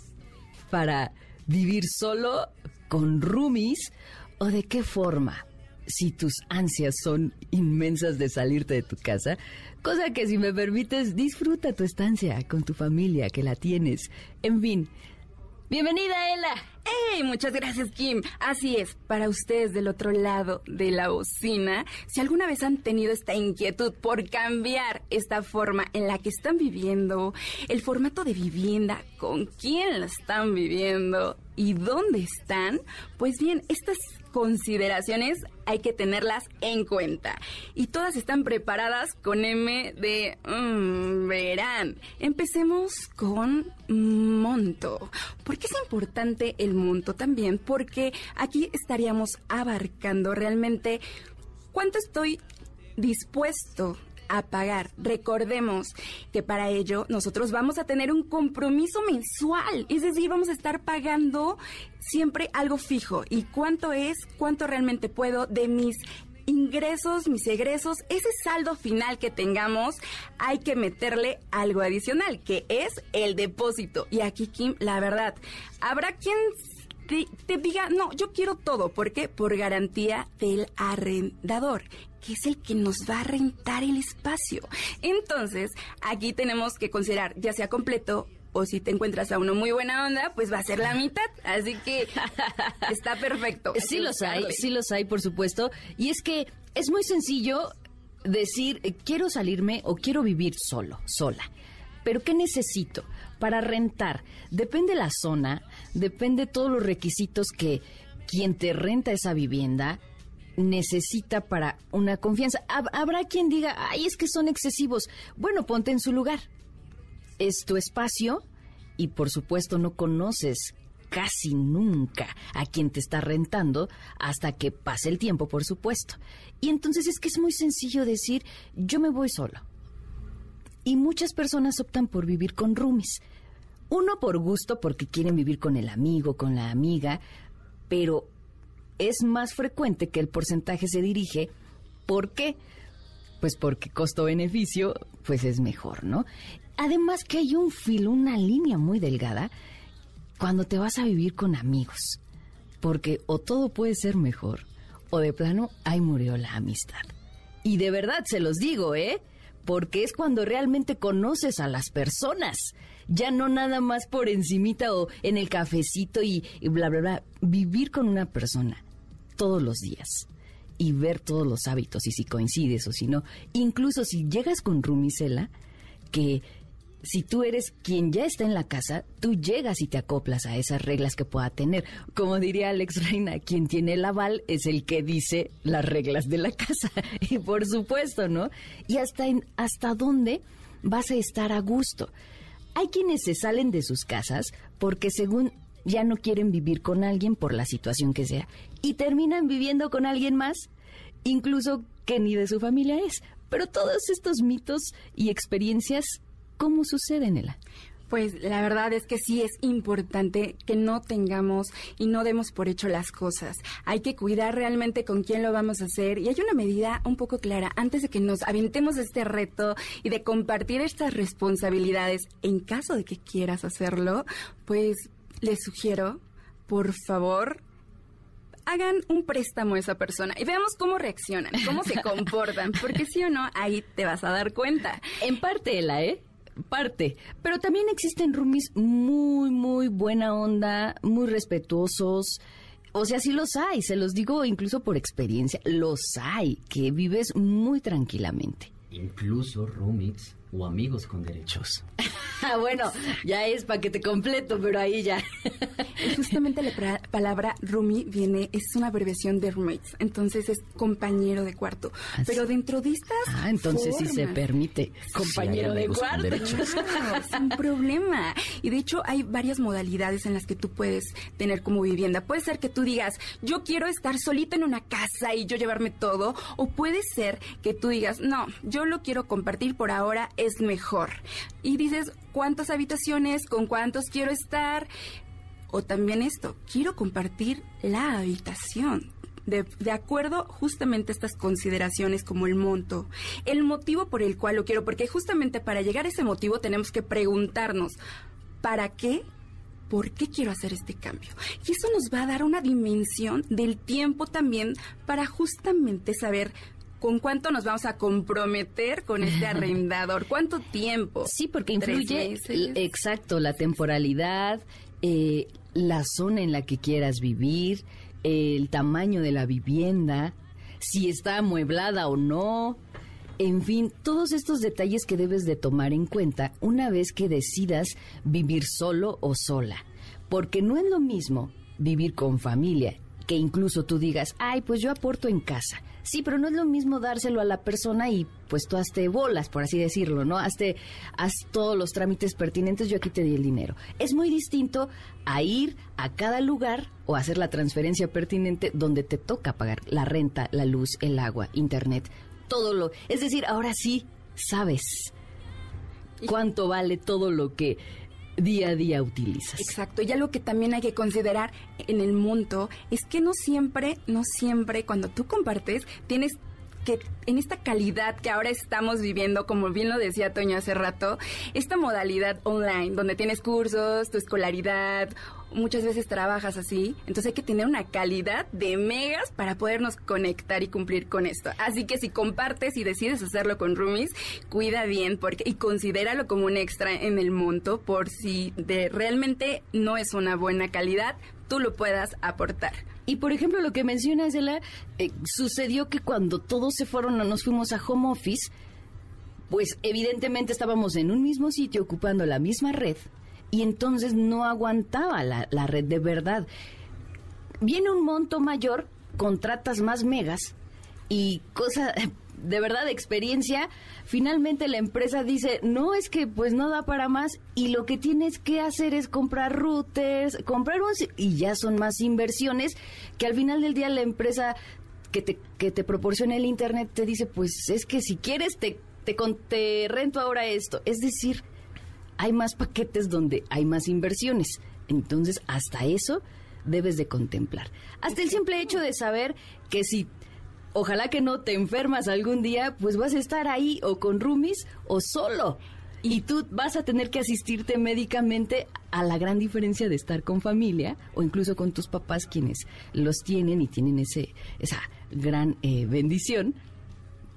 para vivir solo con roomies o de qué forma? Si tus ansias son inmensas de salirte de tu casa, cosa que si me permites, disfruta tu estancia con tu familia que la tienes. En fin, bienvenida Ela. ¡Hey! Muchas gracias, Kim. Así es, para ustedes del otro lado de la bocina, si alguna vez han tenido esta inquietud por cambiar esta forma en la que están viviendo, el formato de vivienda, con quién la están viviendo y dónde están, pues bien, estas consideraciones hay que tenerlas en cuenta. Y todas están preparadas con M de mm, verán. Empecemos con monto. ¿Por qué es importante el monto también? Porque aquí estaríamos abarcando realmente cuánto estoy dispuesto a pagar. Recordemos que para ello nosotros vamos a tener un compromiso mensual, es decir, vamos a estar pagando siempre algo fijo. ¿Y cuánto es? ¿Cuánto realmente puedo de mis ingresos, mis egresos, ese saldo final que tengamos, hay que meterle algo adicional, que es el depósito. Y aquí, Kim, la verdad, habrá quien te, te diga, no, yo quiero todo. ¿Por qué? Por garantía del arrendador que es el que nos va a rentar el espacio. Entonces, aquí tenemos que considerar, ya sea completo o si te encuentras a uno muy buena onda, pues va a ser la mitad. Así que [laughs] está perfecto. Sí los hay, sí los hay, por supuesto. Y es que es muy sencillo decir, eh, quiero salirme o quiero vivir solo, sola. Pero ¿qué necesito para rentar? Depende la zona, depende todos los requisitos que quien te renta esa vivienda necesita para una confianza. Habrá quien diga, ay, es que son excesivos. Bueno, ponte en su lugar. Es tu espacio y por supuesto no conoces casi nunca a quien te está rentando hasta que pase el tiempo, por supuesto. Y entonces es que es muy sencillo decir, yo me voy solo. Y muchas personas optan por vivir con roomies. Uno por gusto, porque quieren vivir con el amigo, con la amiga, pero es más frecuente que el porcentaje se dirige. ¿Por qué? Pues porque costo-beneficio, pues es mejor, ¿no? Además que hay un filo, una línea muy delgada cuando te vas a vivir con amigos. Porque o todo puede ser mejor, o de plano, ahí murió la amistad. Y de verdad se los digo, ¿eh? Porque es cuando realmente conoces a las personas. Ya no nada más por encimita o en el cafecito y, bla, bla, bla. Vivir con una persona todos los días y ver todos los hábitos y si coincides o si no. Incluso si llegas con Rumicela, que si tú eres quien ya está en la casa, tú llegas y te acoplas a esas reglas que pueda tener. Como diría Alex Reina, quien tiene el aval es el que dice las reglas de la casa. [laughs] y por supuesto, ¿no? Y hasta, en, hasta dónde vas a estar a gusto. Hay quienes se salen de sus casas porque según ya no quieren vivir con alguien por la situación que sea y terminan viviendo con alguien más, incluso que ni de su familia es. Pero todos estos mitos y experiencias ¿Cómo sucede, Nela? Pues la verdad es que sí es importante que no tengamos y no demos por hecho las cosas. Hay que cuidar realmente con quién lo vamos a hacer y hay una medida un poco clara antes de que nos aventemos este reto y de compartir estas responsabilidades. En caso de que quieras hacerlo, pues les sugiero, por favor, hagan un préstamo a esa persona y veamos cómo reaccionan, cómo se [laughs] comportan, porque si o no, ahí te vas a dar cuenta. En parte, la, ¿eh? Parte. Pero también existen roomies muy, muy buena onda, muy respetuosos. O sea, sí los hay, se los digo incluso por experiencia, los hay, que vives muy tranquilamente. Incluso roomies o amigos con derechos. [laughs] Ah, bueno, ya es paquete completo, pero ahí ya. Justamente la palabra roomie viene, es una abreviación de roommates, entonces es compañero de cuarto. Ah, pero dentro de estas. Ah, entonces sí se permite compañero de cuarto. es un problema. Y de hecho, hay varias modalidades en las que tú puedes tener como vivienda. Puede ser que tú digas, yo quiero estar solito en una casa y yo llevarme todo, o puede ser que tú digas, no, yo lo quiero compartir por ahora es mejor. Y dices, ¿cuántas habitaciones? ¿Con cuántos quiero estar? O también esto, quiero compartir la habitación. De, de, acuerdo justamente a estas consideraciones como el monto, el motivo por el cual lo quiero, porque justamente para llegar a ese motivo tenemos que preguntarnos, ¿para qué? ¿Por qué quiero hacer este cambio? Y eso nos va a dar una dimensión del tiempo también para justamente saber ¿con cuánto nos vamos a comprometer con este [laughs] arrendador? ¿Cuánto tiempo? Sí, porque influye, exacto, la temporalidad, eh, la zona en la que quieras vivir, el tamaño de la vivienda, si está amueblada o no. En fin, todos estos detalles que debes de tomar en cuenta una vez que decidas vivir solo o sola. Porque no es lo mismo vivir con familia, que incluso tú digas, ay, pues yo aporto en casa Sí, pero no es lo mismo dárselo a la persona y pues tú hazte bolas, por así decirlo, ¿no? Hazte, haz todos los trámites pertinentes, yo aquí te di el dinero. Es muy distinto a ir a cada lugar o hacer la transferencia pertinente donde te toca pagar la renta, la luz, el agua, internet, todo lo... Es decir, ahora sí sabes cuánto vale todo lo que día a día utilizas. Exacto, y algo que también hay que considerar en el monto es que no siempre, no siempre cuando tú compartes tienes que en esta calidad que ahora estamos viviendo, como bien lo decía Toño hace rato, esta modalidad online, donde tienes cursos, tu escolaridad, muchas veces trabajas así, entonces hay que tener una calidad de megas para podernos conectar y cumplir con esto. Así que si compartes y decides hacerlo con roomies, cuida bien porque y considéralo como un extra en el monto por si de realmente no es una buena calidad, tú lo puedas aportar. Y por ejemplo, lo que menciona Ela, eh, sucedió que cuando todos se fueron o nos fuimos a home office, pues evidentemente estábamos en un mismo sitio ocupando la misma red y entonces no aguantaba la, la red de verdad. viene un monto mayor, contratas más megas y cosa [laughs] de verdad de experiencia, finalmente la empresa dice, no es que pues no da para más y lo que tienes que hacer es comprar routers, comprar un... y ya son más inversiones que al final del día la empresa que te, que te proporciona el internet te dice, pues es que si quieres te, te, te rento ahora esto. Es decir, hay más paquetes donde hay más inversiones. Entonces, hasta eso debes de contemplar. Hasta el simple hecho de saber que si ojalá que no te enfermas algún día, pues vas a estar ahí o con roomies o solo. Y tú vas a tener que asistirte médicamente a la gran diferencia de estar con familia o incluso con tus papás quienes los tienen y tienen ese esa gran eh, bendición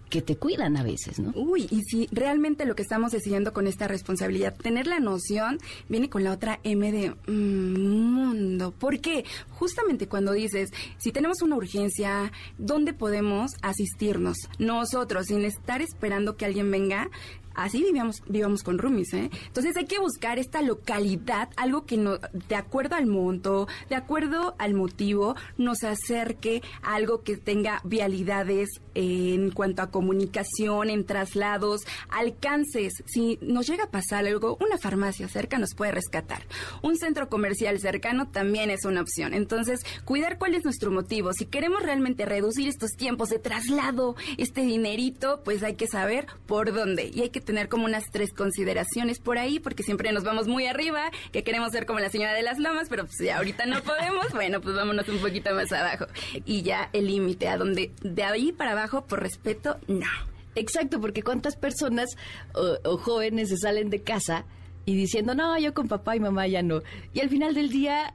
que te cuidan a veces, ¿no? Uy, y si realmente lo que estamos decidiendo con esta responsabilidad, tener la noción, viene con la otra M de mm, mundo. ¿Por qué? Justamente cuando dices, si tenemos una urgencia, ¿dónde podemos asistirnos? Nosotros, sin estar esperando que alguien venga, así vivíamos, vivíamos con roomies, ¿eh? Entonces hay que buscar esta localidad, algo que no, de acuerdo al monto, de acuerdo al motivo, nos acerque a algo que tenga vialidades en cuanto a comunicación, en traslados, alcances. Si nos llega a pasar algo, una farmacia cerca nos puede rescatar. Un centro comercial cercano también es una opción. Entonces, cuidar cuál es nuestro motivo. Si queremos realmente reducir estos tiempos de traslado, este dinerito, pues hay que saber por dónde. Y hay que tener como unas tres consideraciones por ahí, porque siempre nos vamos muy arriba, que queremos ser como la señora de las lomas, pero pues ya ahorita no podemos. [laughs] Bueno, pues vámonos un poquito más abajo. Y ya el límite, a donde de ahí para abajo, por respeto, no. Exacto, porque cuántas personas o, o jóvenes se salen de casa y diciendo, no, yo con papá y mamá ya no. Y al final del día,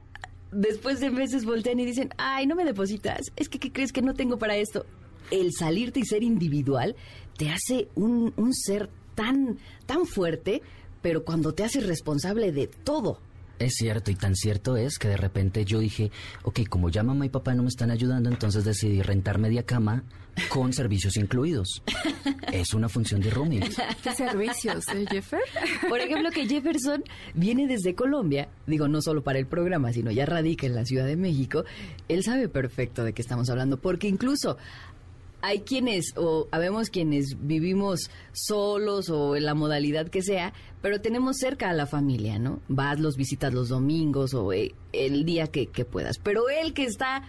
después de meses voltean y dicen, ay, no me depositas, es que ¿qué crees que no tengo para esto? El salirte y ser individual te hace un, un ser tan, tan fuerte, pero cuando te haces responsable de todo. Es cierto, y tan cierto es que de repente yo dije, ok, como ya mamá y papá no me están ayudando, entonces decidí rentar media cama con [laughs] servicios incluidos. Es una función de rooming. ¿Qué servicios, eh, Jeffer? [laughs] Por ejemplo, que Jefferson viene desde Colombia, digo, no solo para el programa, sino ya radica en la Ciudad de México. Él sabe perfecto de qué estamos hablando, porque incluso hay quienes, o habemos quienes vivimos solos o en la modalidad que sea, pero tenemos cerca a la familia, ¿no? Vas, los visitas los domingos o eh, el día que, puedas. Pero él que está,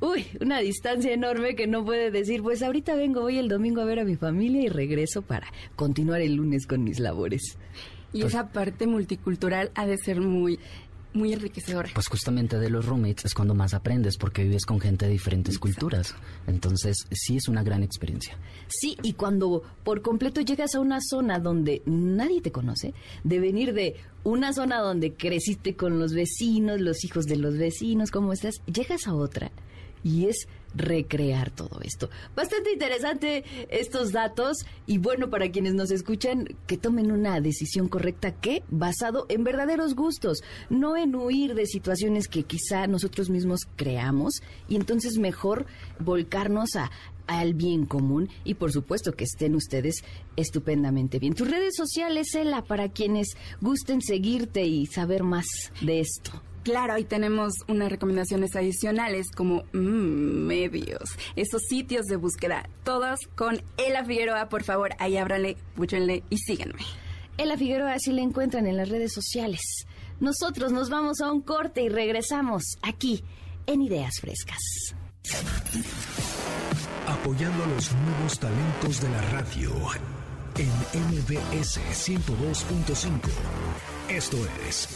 uy, una distancia enorme que no puede decir, pues ahorita vengo, voy el domingo a ver a mi familia y regreso para continuar el lunes con mis labores. Y esa parte multicultural ha de ser muy, muy enriquecedora. Pues justamente de los roommates es cuando más aprendes porque vives con gente de diferentes culturas. Entonces sí es una gran experiencia. Sí, y cuando por completo llegas a una zona donde nadie te conoce, de venir de una zona donde creciste con los vecinos, los hijos de los vecinos, ¿cómo estás? Llegas a otra y es recrear todo esto. Bastante interesante estos datos y bueno, para quienes nos escuchan, que tomen una decisión correcta que basado en verdaderos gustos, no en huir de situaciones que quizá nosotros mismos creamos y entonces mejor volcarnos a al bien común y por supuesto que estén ustedes estupendamente bien. Tus redes sociales, Ela, para quienes gusten seguirte y saber más de esto. Claro, ahí tenemos unas recomendaciones adicionales como mm, medios, esos sitios de búsqueda, todos con Ela Figueroa, por favor, ahí ábranle, búchenle y síganme. Ela Figueroa, así la encuentran en las redes sociales. Nosotros nos vamos a un corte y regresamos aquí en Ideas Frescas. Apoyando a los nuevos talentos de la radio en MBS 102.5. Esto es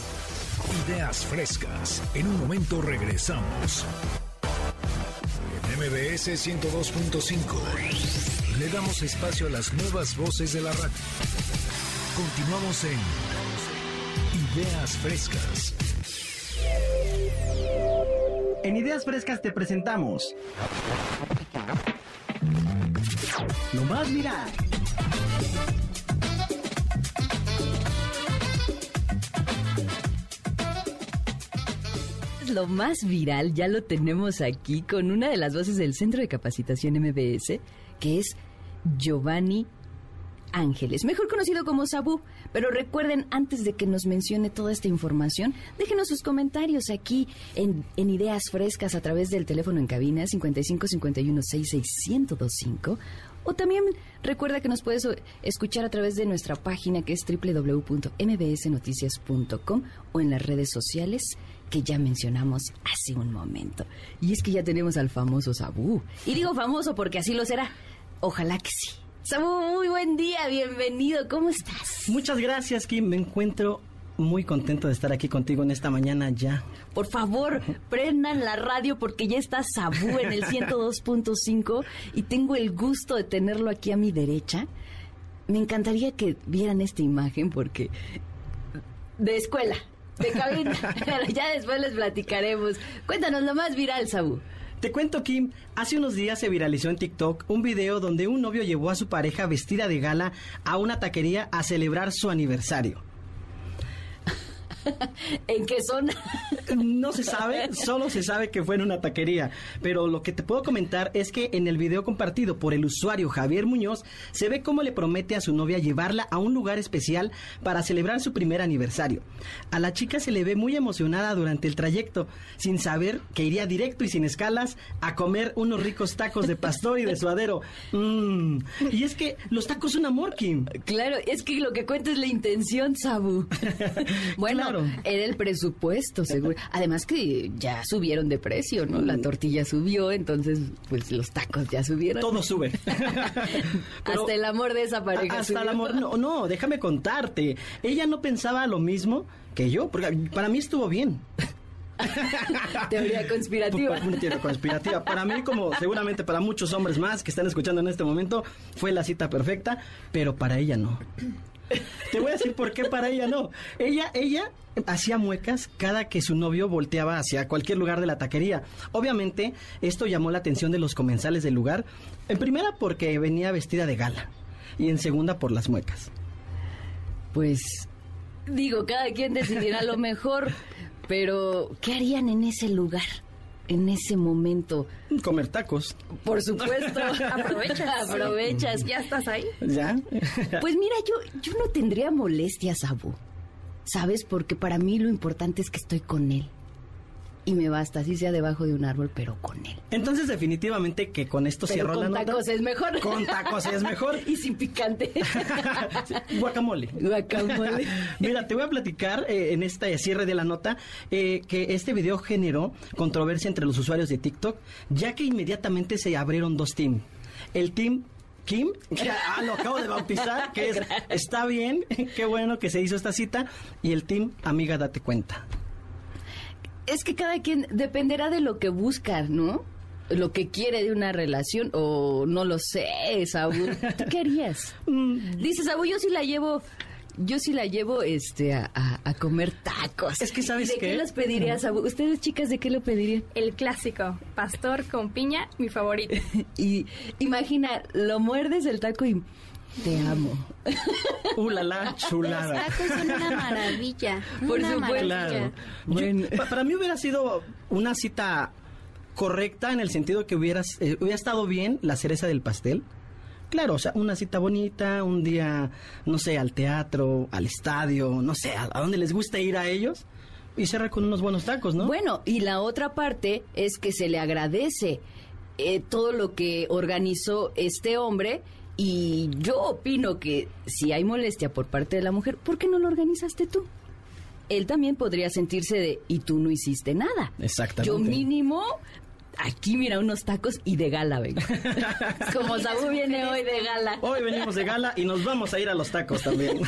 Ideas Frescas. En un momento regresamos. MBS 102.5. Le damos espacio a las nuevas voces de la radio. Continuamos en Ideas Frescas. En Ideas Frescas te presentamos Lo más viral. Lo más viral ya lo tenemos aquí con una de las voces del Centro de Capacitación MBS, que es Giovanni Ángeles, mejor conocido como Sabu. Pero recuerden, antes de que nos mencione toda esta información, déjenos sus comentarios aquí en, Ideas Frescas a través del teléfono en cabina 55 51 66 1025 o también recuerda que nos puedes escuchar a través de nuestra página que es www.mbsnoticias.com o en las redes sociales que ya mencionamos hace un momento. Y es que ya tenemos al famoso Sabu. Y digo famoso porque así lo será. Ojalá que sí. Sabu, muy buen día, bienvenido. ¿Cómo estás? Muchas gracias, Kim. Me encuentro muy contento de estar aquí contigo en esta mañana ya. Por favor, prendan la radio porque ya está Sabu en el 102.5 y tengo el gusto de tenerlo aquí a mi derecha. Me encantaría que vieran esta imagen porque de escuela, de cabina, pero ya después les platicaremos. Cuéntanos lo más viral, Sabu. Te cuento, Kim, hace unos días se viralizó en TikTok un video donde un novio llevó a su pareja vestida de gala a una taquería a celebrar su aniversario. [laughs] ¿En qué zona? No se sabe, solo se sabe que fue en una taquería. Pero lo que te puedo comentar es que en el video compartido por el usuario Javier Muñoz, se ve cómo le promete a su novia llevarla a un lugar especial para celebrar su primer aniversario. A la chica se le ve muy emocionada durante el trayecto, sin saber que iría directo y sin escalas a comer unos ricos tacos de pastor y de suadero. Mm. Y es que los tacos son amor, Kim. Claro, es que lo que cuenta es la intención, Sabu. [laughs] bueno, era el presupuesto, seguro. Además que ya subieron de precio, ¿no? La tortilla subió, entonces pues los tacos ya subieron. Todo sube. [laughs] [laughs] hasta el amor de esa pareja. Hasta el amor, no, no, déjame contarte. Ella no pensaba lo mismo que yo, porque para mí estuvo bien. [laughs] Teoría conspirativa. Una teoría conspirativa. Para mí, como seguramente para muchos hombres más que están escuchando en este momento, fue la cita perfecta, pero para ella no. Te voy a decir por qué para ella no. Ella, ella hacía muecas cada que su novio volteaba hacia cualquier lugar de la taquería. Obviamente, esto llamó la atención de los comensales del lugar. En primera, porque venía vestida de gala. Y en segunda, por las muecas. Pues, digo, cada quien decidirá lo mejor. Pero, ¿qué harían en ese lugar? En ese momento? Comer tacos. Por supuesto. [laughs] Aprovechas. Aprovechas. ¿Ya estás ahí? ¿Ya? pues mira, yo, yo no tendría molestias, Abu. ¿Sabes? Porque para mí lo importante es que estoy con él y me basta, así sea debajo de un árbol, pero con él. Entonces, definitivamente que con esto cierro la nota. Con tacos es mejor. Con tacos es mejor. [laughs] y sin picante. [laughs] guacamole. Guacamole. [laughs] Mira, te voy a platicar eh, en este cierre de la nota eh, que este video generó controversia entre los usuarios de TikTok, ya que inmediatamente se abrieron dos teams. El team Kim, que ah, lo acabo de bautizar, que es, está bien, qué bueno que se hizo esta cita, y el team Amiga Date Cuenta es que cada quien dependerá de lo que busca, ¿no? Lo que quiere de una relación, o no lo sé, Saúl. ¿Tú qué harías? [laughs] Mm. Dices, Saúl, yo sí la llevo yo sí la llevo este a, comer tacos. Es que sabes ¿De qué, las pedirías? Ustedes chicas, ¿de qué lo pedirían? El clásico, pastor con piña, mi favorito. [laughs] y imagina, lo muerdes el taco y te amo. Uh, la, la chulada. Los tacos son una maravilla. [laughs] Por supuesto. Bueno. para mí hubiera sido una cita correcta en el sentido que hubieras, eh, hubiera estado bien la cereza del pastel. Claro, o sea, una cita bonita, un día, no sé, al teatro, al estadio, no sé, a, donde les gusta ir a ellos y cerrar con unos buenos tacos, ¿no? Bueno, y la otra parte es que se le agradece eh, todo lo que organizó este hombre y yo opino que si hay molestia por parte de la mujer, ¿por qué no lo organizaste tú? Él también podría sentirse de, y tú no hiciste nada. Exactamente. Yo mínimo aquí mira unos tacos y de gala vengo. [laughs] Como Sabu viene hoy de gala. Hoy venimos de gala y nos vamos a ir a los tacos también.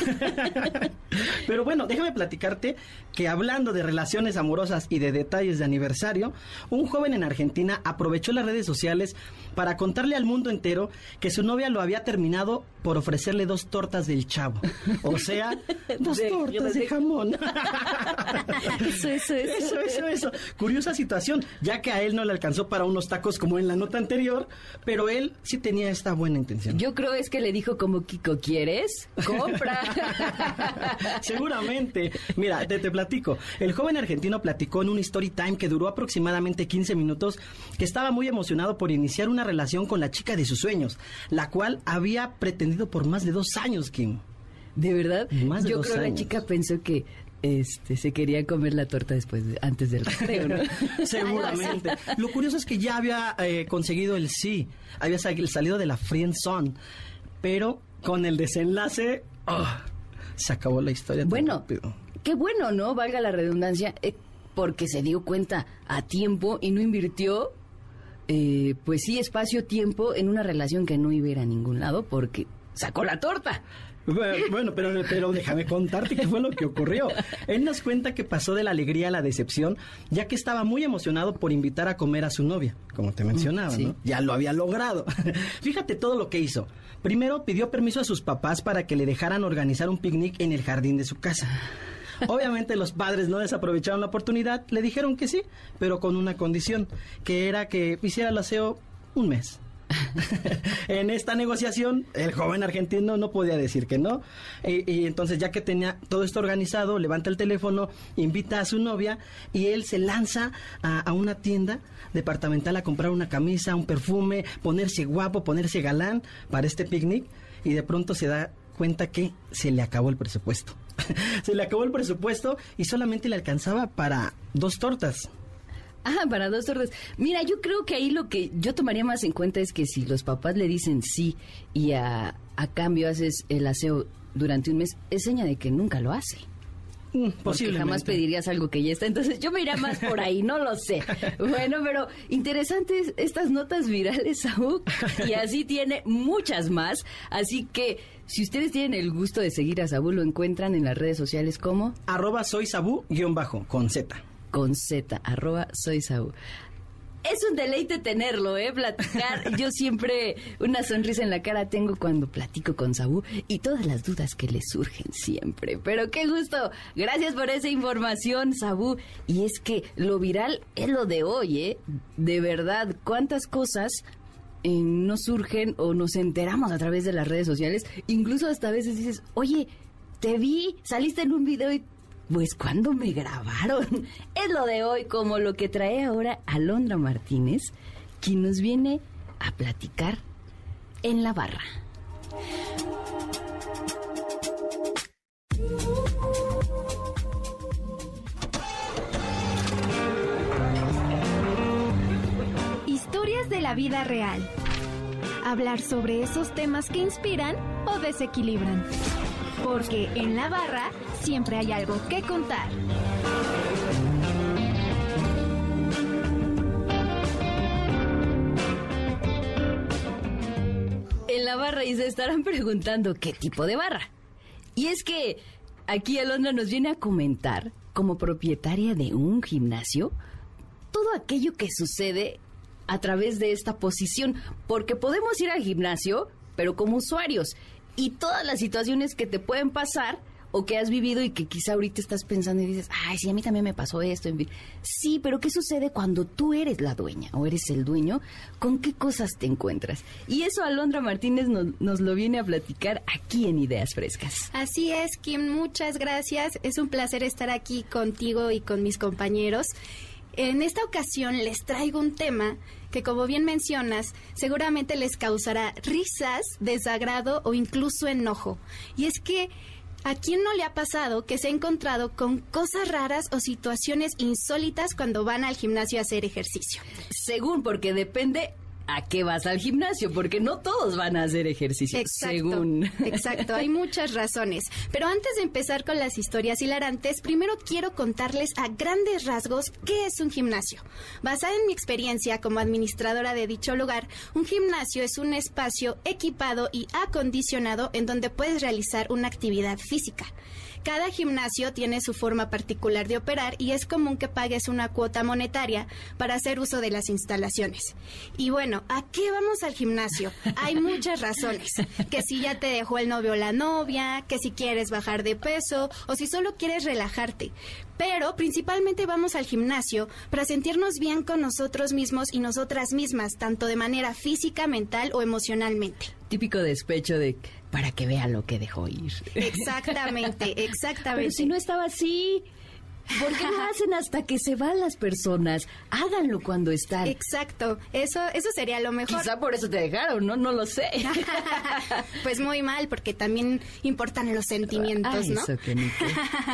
[laughs] Pero bueno, déjame platicarte que hablando de relaciones amorosas y de detalles de aniversario, un joven en Argentina aprovechó las redes sociales para contarle al mundo entero que su novia lo había terminado por ofrecerle dos tortas del chavo. O sea, [laughs] dos tortas de, jamón. [laughs] eso, eso, eso. Eso, eso, eso. Curiosa situación, ya que a él no le alcanzó para unos tacos como en la nota anterior, pero él sí tenía esta buena intención. Yo creo es que le dijo como Kiko, ¿quieres? Compra. [laughs] Seguramente. Mira, te, te platico. El joven argentino platicó en un story time que duró aproximadamente 15 minutos que estaba muy emocionado por iniciar una una relación con la chica de sus sueños, la cual había pretendido por más de dos años, Kim. ¿De verdad? Más de Yo dos creo que la chica pensó que este se quería comer la torta después de- antes del recreo, ¿no? [laughs] Seguramente. Lo curioso es que ya había eh, conseguido el sí, había sal- salido de la friend zone, pero con el desenlace ah, se acabó la historia. Bueno. Qué bueno, ¿no? Valga la redundancia, eh, porque se dio cuenta a tiempo y no invirtió, eh, pues sí, espacio-tiempo en una relación que no iba a ir a ningún lado porque sacó la torta. Bueno, pero, pero déjame contarte qué fue lo que ocurrió. Él nos cuenta que pasó de la alegría a la decepción, ya que estaba muy emocionado por invitar a comer a su novia, como te mencionaba, Sí. ¿no? Ya lo había logrado. [laughs] Fíjate todo lo que hizo. Primero pidió permiso a sus papás para que le dejaran organizar un picnic en el jardín de su casa. Obviamente los padres no desaprovecharon la oportunidad, le dijeron que sí, pero con una condición, que era que hiciera el aseo un mes. [laughs] en esta negociación, el joven argentino no podía decir que no. Y, entonces, ya que tenía todo esto organizado, levanta el teléfono, invita a su novia y él se lanza a una tienda departamental a comprar una camisa, un perfume, ponerse guapo, ponerse galán para este picnic. Y de pronto se da cuenta que se le acabó el presupuesto. [laughs] se le acabó el presupuesto y solamente le alcanzaba para dos tortas. Ah, para dos tortas. Mira, yo creo que ahí lo que yo tomaría más en cuenta es que si los papás le dicen sí y a, a cambio haces el aseo durante un mes, es seña de que nunca lo hace. Porque posiblemente. jamás pedirías algo que ya está. Entonces yo me iría más por ahí, no lo sé. Bueno, pero interesantes estas notas virales, Saúl. Y así tiene muchas más. Así que si ustedes tienen el gusto de seguir a Saúl, lo encuentran en las redes sociales como... Arroba soy Sabu guion bajo, con Z. Con Z, arroba soy Saúl. Es un deleite tenerlo, ¿eh? Platicar. Yo siempre una sonrisa en la cara tengo cuando platico con Saúl y todas las dudas que le surgen siempre. Pero qué gusto. Gracias por esa información, Saúl. Y es que lo viral es lo de hoy, ¿eh? De verdad, cuántas cosas eh, nos surgen o nos enteramos a través de las redes sociales. Incluso hasta a veces dices, oye, te vi, saliste en un video y pues cuando me grabaron. [laughs] Es lo de hoy, como lo que trae ahora Alondra Martínez, quien nos viene a platicar en la barra. Historias de la vida real. Hablar sobre esos temas que inspiran o desequilibran. Porque en la barra siempre hay algo que contar. En la barra y se estarán preguntando qué tipo de barra. Y es que aquí Alondra nos viene a comentar, como propietaria de un gimnasio, todo aquello que sucede a través de esta posición. Porque podemos ir al gimnasio, pero como usuarios. Y todas las situaciones que te pueden pasar o que has vivido y que quizá ahorita estás pensando y dices, ay, sí, a mí también me pasó esto. en. Sí, pero ¿qué sucede cuando tú eres la dueña o eres el dueño? ¿Con qué cosas te encuentras? Y eso Alondra Martínez nos, nos lo viene a platicar aquí en Ideas Frescas. Así es, Kim, muchas gracias. Es un placer estar aquí contigo y con mis compañeros. En esta ocasión les traigo un tema que, como bien mencionas, seguramente les causará risas, desagrado o incluso enojo. Y es que, ¿a quién no le ha pasado que se ha encontrado con cosas raras o situaciones insólitas cuando van al gimnasio a hacer ejercicio? Según, porque depende a qué vas al gimnasio, porque no todos van a hacer ejercicio. Exacto, Según. exacto, [laughs] hay muchas razones. Pero antes de empezar con las historias hilarantes, primero quiero contarles a grandes rasgos qué es un gimnasio. Basada en mi experiencia como administradora de dicho lugar, un gimnasio es un espacio equipado y acondicionado en donde puedes realizar una actividad física. Cada gimnasio tiene su forma particular de operar y es común que pagues una cuota monetaria para hacer uso de las instalaciones. Y bueno, ¿a qué vamos al gimnasio? Hay muchas razones. Que si ya te dejó el novio o la novia, que si quieres bajar de peso o si solo quieres relajarte. Pero principalmente vamos al gimnasio para sentirnos bien con nosotros mismos y nosotras mismas, tanto de manera física, mental o emocionalmente. Típico despecho de para que vea lo que dejó ir. Exactamente, exactamente. [laughs] Pero si no estaba así. ¿Por qué lo hacen hasta que se van las personas? Háganlo cuando están. Exacto, eso, eso sería lo mejor. Quizá por eso te dejaron, ¿no? No lo sé. [laughs] pues muy mal, porque también importan los sentimientos, ¿no? eso que ni qué.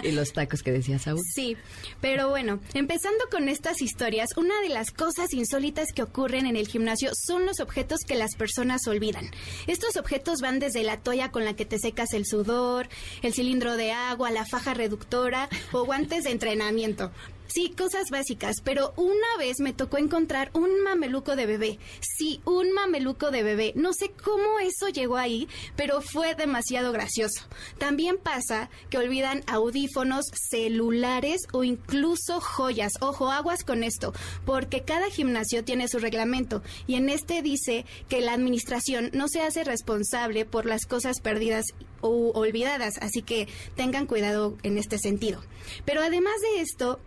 [laughs] Y los tacos que decía Saúl. Sí, pero bueno, empezando con estas historias, una de las cosas insólitas que ocurren en el gimnasio son los objetos que las personas olvidan. Estos objetos van desde la toalla con la que te secas el sudor, el cilindro de agua, la faja reductora o guantes de entrenamiento. Sí, cosas básicas, pero una vez me tocó encontrar un mameluco de bebé. Sí, un mameluco de bebé. No sé cómo eso llegó ahí, pero fue demasiado gracioso. También pasa que olvidan audífonos, celulares o incluso joyas. Ojo, aguas con esto, porque cada gimnasio tiene su reglamento y en este dice que la administración no se hace responsable por las cosas perdidas o olvidadas, así que tengan cuidado en este sentido. Pero además de esto,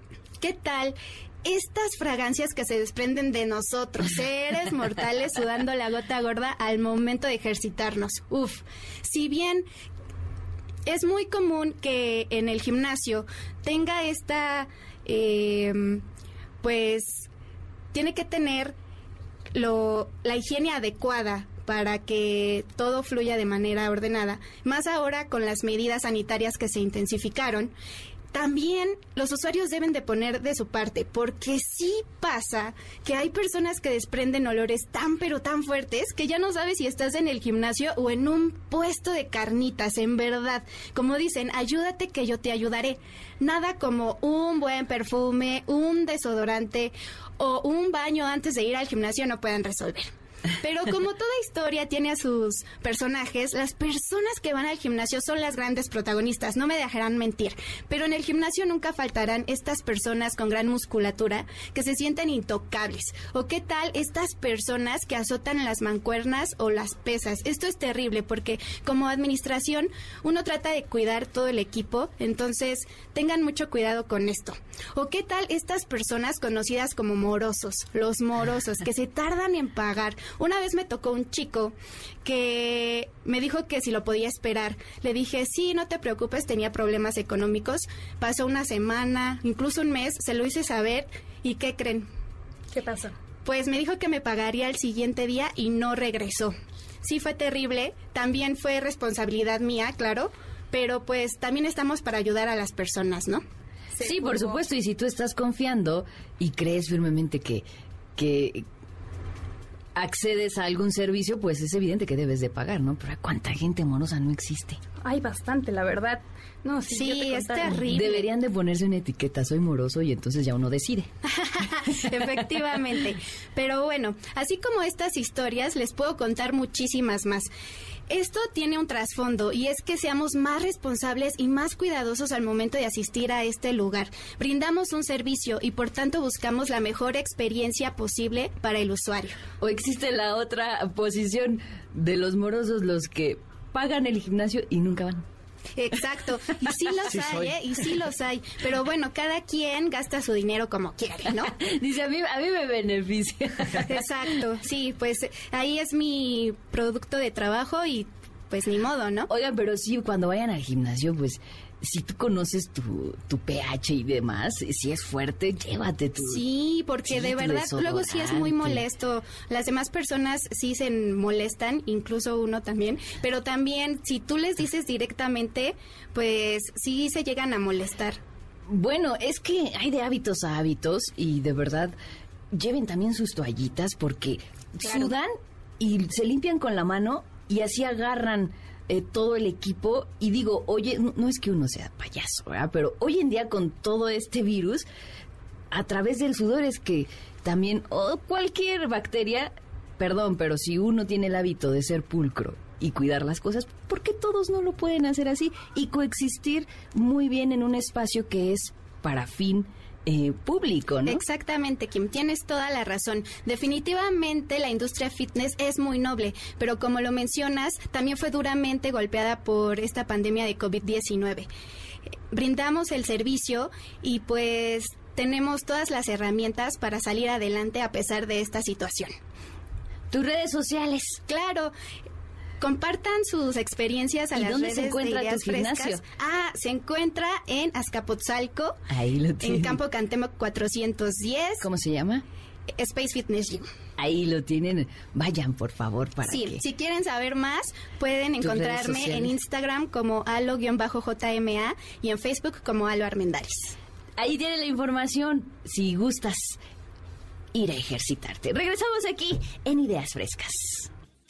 ¿Qué tal estas fragancias que se desprenden de nosotros, [laughs] seres mortales sudando la gota gorda al momento de ejercitarnos? Uf, si bien es muy común que en el gimnasio tenga esta, eh, pues, tiene que tener lo, la higiene adecuada para que todo fluya de manera ordenada, más ahora con las medidas sanitarias que se intensificaron también los usuarios deben de poner de su parte, porque sí pasa que hay personas que desprenden olores tan pero tan fuertes que ya no sabes si estás en el gimnasio o en un puesto de carnitas, en verdad. Como dicen, ayúdate que yo te ayudaré. Nada como un buen perfume, un desodorante o un baño antes de ir al gimnasio no puedan resolver. Pero como toda historia tiene a sus personajes, las personas que van al gimnasio son las grandes protagonistas, no me dejarán mentir. Pero en el gimnasio nunca faltarán estas personas con gran musculatura que se sienten intocables. ¿O qué tal estas personas que azotan las mancuernas o las pesas? Esto es terrible porque como administración uno trata de cuidar todo el equipo, entonces tengan mucho cuidado con esto. ¿O qué tal estas personas conocidas como morosos? Los morosos que se tardan en pagar una vez me tocó un chico que me dijo que si lo podía esperar. Le dije, sí, no te preocupes, tenía problemas económicos. Pasó una semana, incluso un mes, se lo hice saber. ¿Y qué creen? ¿Qué pasó? Pues me dijo que me pagaría el siguiente día y no regresó. Sí fue terrible, también fue responsabilidad mía, claro, pero pues también estamos para ayudar a las personas, ¿no? Sí, por supuesto, y si tú estás confiando y crees firmemente que, que, accedes a algún servicio, pues es evidente que debes de pagar, ¿no? Pero ¿cuánta gente morosa no existe? Hay bastante, la verdad. No, sí, sí es terrible. Deberían de ponerse una etiqueta, soy moroso, y entonces ya uno decide. [laughs] Efectivamente. Pero bueno, así como estas historias, les puedo contar muchísimas más. Esto tiene un trasfondo y es que seamos más responsables y más cuidadosos al momento de asistir a este lugar. Brindamos un servicio y por tanto buscamos la mejor experiencia posible para el usuario. O existe la otra posición de los morosos, los que pagan el gimnasio y nunca van. Exacto, y sí los Sí hay. ¿eh? Y sí los hay. Pero bueno, cada quien gasta su dinero como quiere, ¿no? [laughs] Dice, a mí, a mí me beneficia. Exacto, sí, pues ahí es mi producto de trabajo y pues ni modo, ¿no? Oigan, pero sí, cuando vayan al gimnasio, pues si tú conoces tu, tu pH y demás, si es fuerte, llévate tu... Sí, porque de verdad luego sí es muy molesto. Las demás personas sí se molestan, incluso uno también, pero también si tú les dices directamente, pues sí se llegan a molestar. Bueno, es que hay de hábitos a hábitos y de verdad lleven también sus toallitas porque Claro. sudan y se limpian con la mano y así agarran eh, todo el equipo y digo, oye, no, es que uno sea payaso, ¿verdad? pero hoy en día con todo este virus, a través del sudor es que también, o cualquier bacteria, perdón, pero si uno tiene el hábito de ser pulcro y cuidar las cosas, ¿por qué todos no lo pueden hacer así y coexistir muy bien en un espacio que es para fin eh, público, ¿no? Exactamente, Kim, tienes toda la razón. Definitivamente la industria fitness es muy noble, pero como lo mencionas, también fue duramente golpeada por esta pandemia de COVID-19. Brindamos el servicio y pues tenemos todas las herramientas para salir adelante a pesar de esta situación. Tus redes sociales. Claro. Compartan sus experiencias a ¿Y las dónde redes se encuentra de tu Ideas Frescas. gimnasio? Ah, se encuentra en Azcapotzalco, Ahí lo tiene. en Campo Cantemo 410. ¿Cómo se llama? Space Fitness Gym. Ahí lo tienen. Vayan, por favor, para Sí, que... si quieren saber más, pueden encontrarme en. Instagram como alo-jma y en Facebook como alo armendaris. Ahí tienen la información. Si gustas ir a ejercitarte. Regresamos aquí en Ideas Frescas.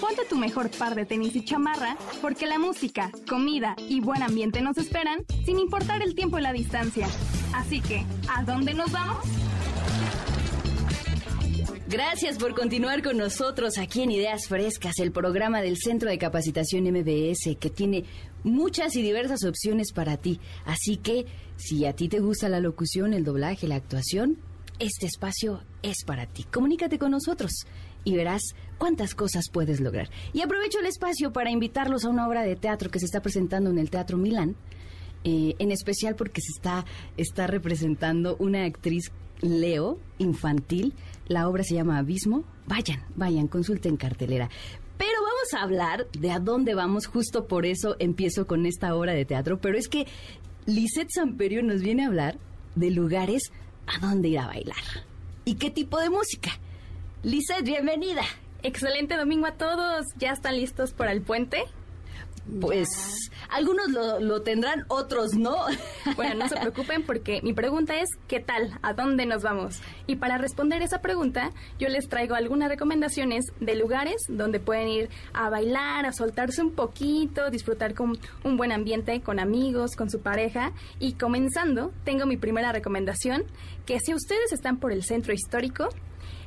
Ponte tu mejor par de tenis y chamarra, porque la música, comida y buen ambiente nos esperan, sin importar el tiempo y la distancia. Así que, ¿a dónde nos vamos? Gracias por continuar con nosotros aquí en Ideas Frescas, el programa del Centro de Capacitación MBS que tiene muchas y diversas opciones para ti. Así que, si a ti te gusta la locución, el doblaje, la actuación, este espacio es para ti. Comunícate con nosotros y verás cuántas cosas puedes lograr. Y aprovecho el espacio para invitarlos a una obra de teatro que se está presentando en el Teatro Milán, eh, en especial porque se está, está representando una actriz Leo, infantil. La obra se llama Abismo. Vayan, vayan, consulten cartelera. Pero vamos a hablar de a dónde vamos, justo por eso empiezo con esta obra de teatro. Pero es que Lisette Samperio nos viene a hablar de lugares a dónde ir a bailar. ¿Y qué tipo de música? Lisette, bienvenida. Excelente domingo a todos. ¿Ya están listos para el puente? Pues algunos lo, lo tendrán, otros no. Bueno, no se preocupen porque mi pregunta es ¿qué tal? ¿A dónde nos vamos? Y para responder esa pregunta, yo les traigo algunas recomendaciones de lugares donde pueden ir a bailar, a soltarse un poquito, disfrutar con un buen ambiente, con amigos, con su pareja. Y comenzando, tengo mi primera recomendación, que si ustedes están por el centro histórico,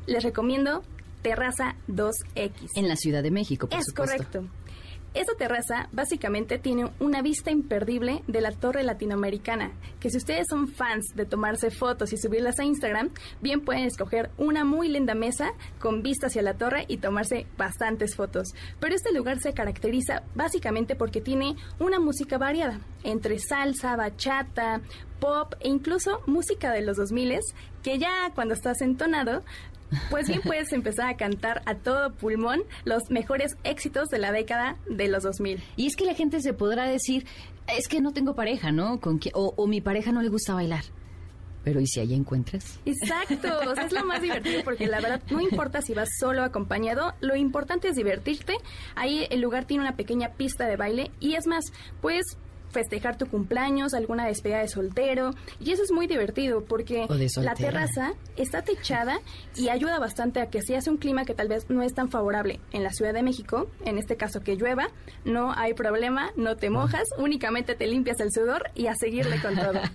les recomiendo Terraza 2X. En la Ciudad de México, por Es supuesto. correcto. Esta terraza básicamente tiene una vista imperdible de la torre latinoamericana, que si ustedes son fans de tomarse fotos y subirlas a Instagram, bien pueden escoger una muy linda mesa con vista hacia la torre y tomarse bastantes fotos. Pero este lugar se caracteriza básicamente porque tiene una música variada, entre salsa, bachata, pop e incluso música de los 2000 que ya cuando estás entonado pues bien, puedes empezar a cantar a todo pulmón los mejores éxitos de la década de los 2000. Y es que la gente se podrá decir, es que no tengo pareja, ¿no? ¿Con quién- o, o mi pareja no le gusta bailar. Pero ¿y si allá encuentras? Exacto, o sea, es lo más divertido porque la verdad no importa si vas solo o acompañado, lo importante es divertirte. Ahí el lugar tiene una pequeña pista de baile y es más, puedes festejar tu cumpleaños, alguna despedida de soltero y eso es muy divertido porque la terraza está techada y ayuda bastante a que si hace un clima que tal vez no es tan favorable en la Ciudad de México, en este caso que llueva, no hay problema, no te mojas, únicamente te limpias el sudor y a seguirle con todo. [laughs]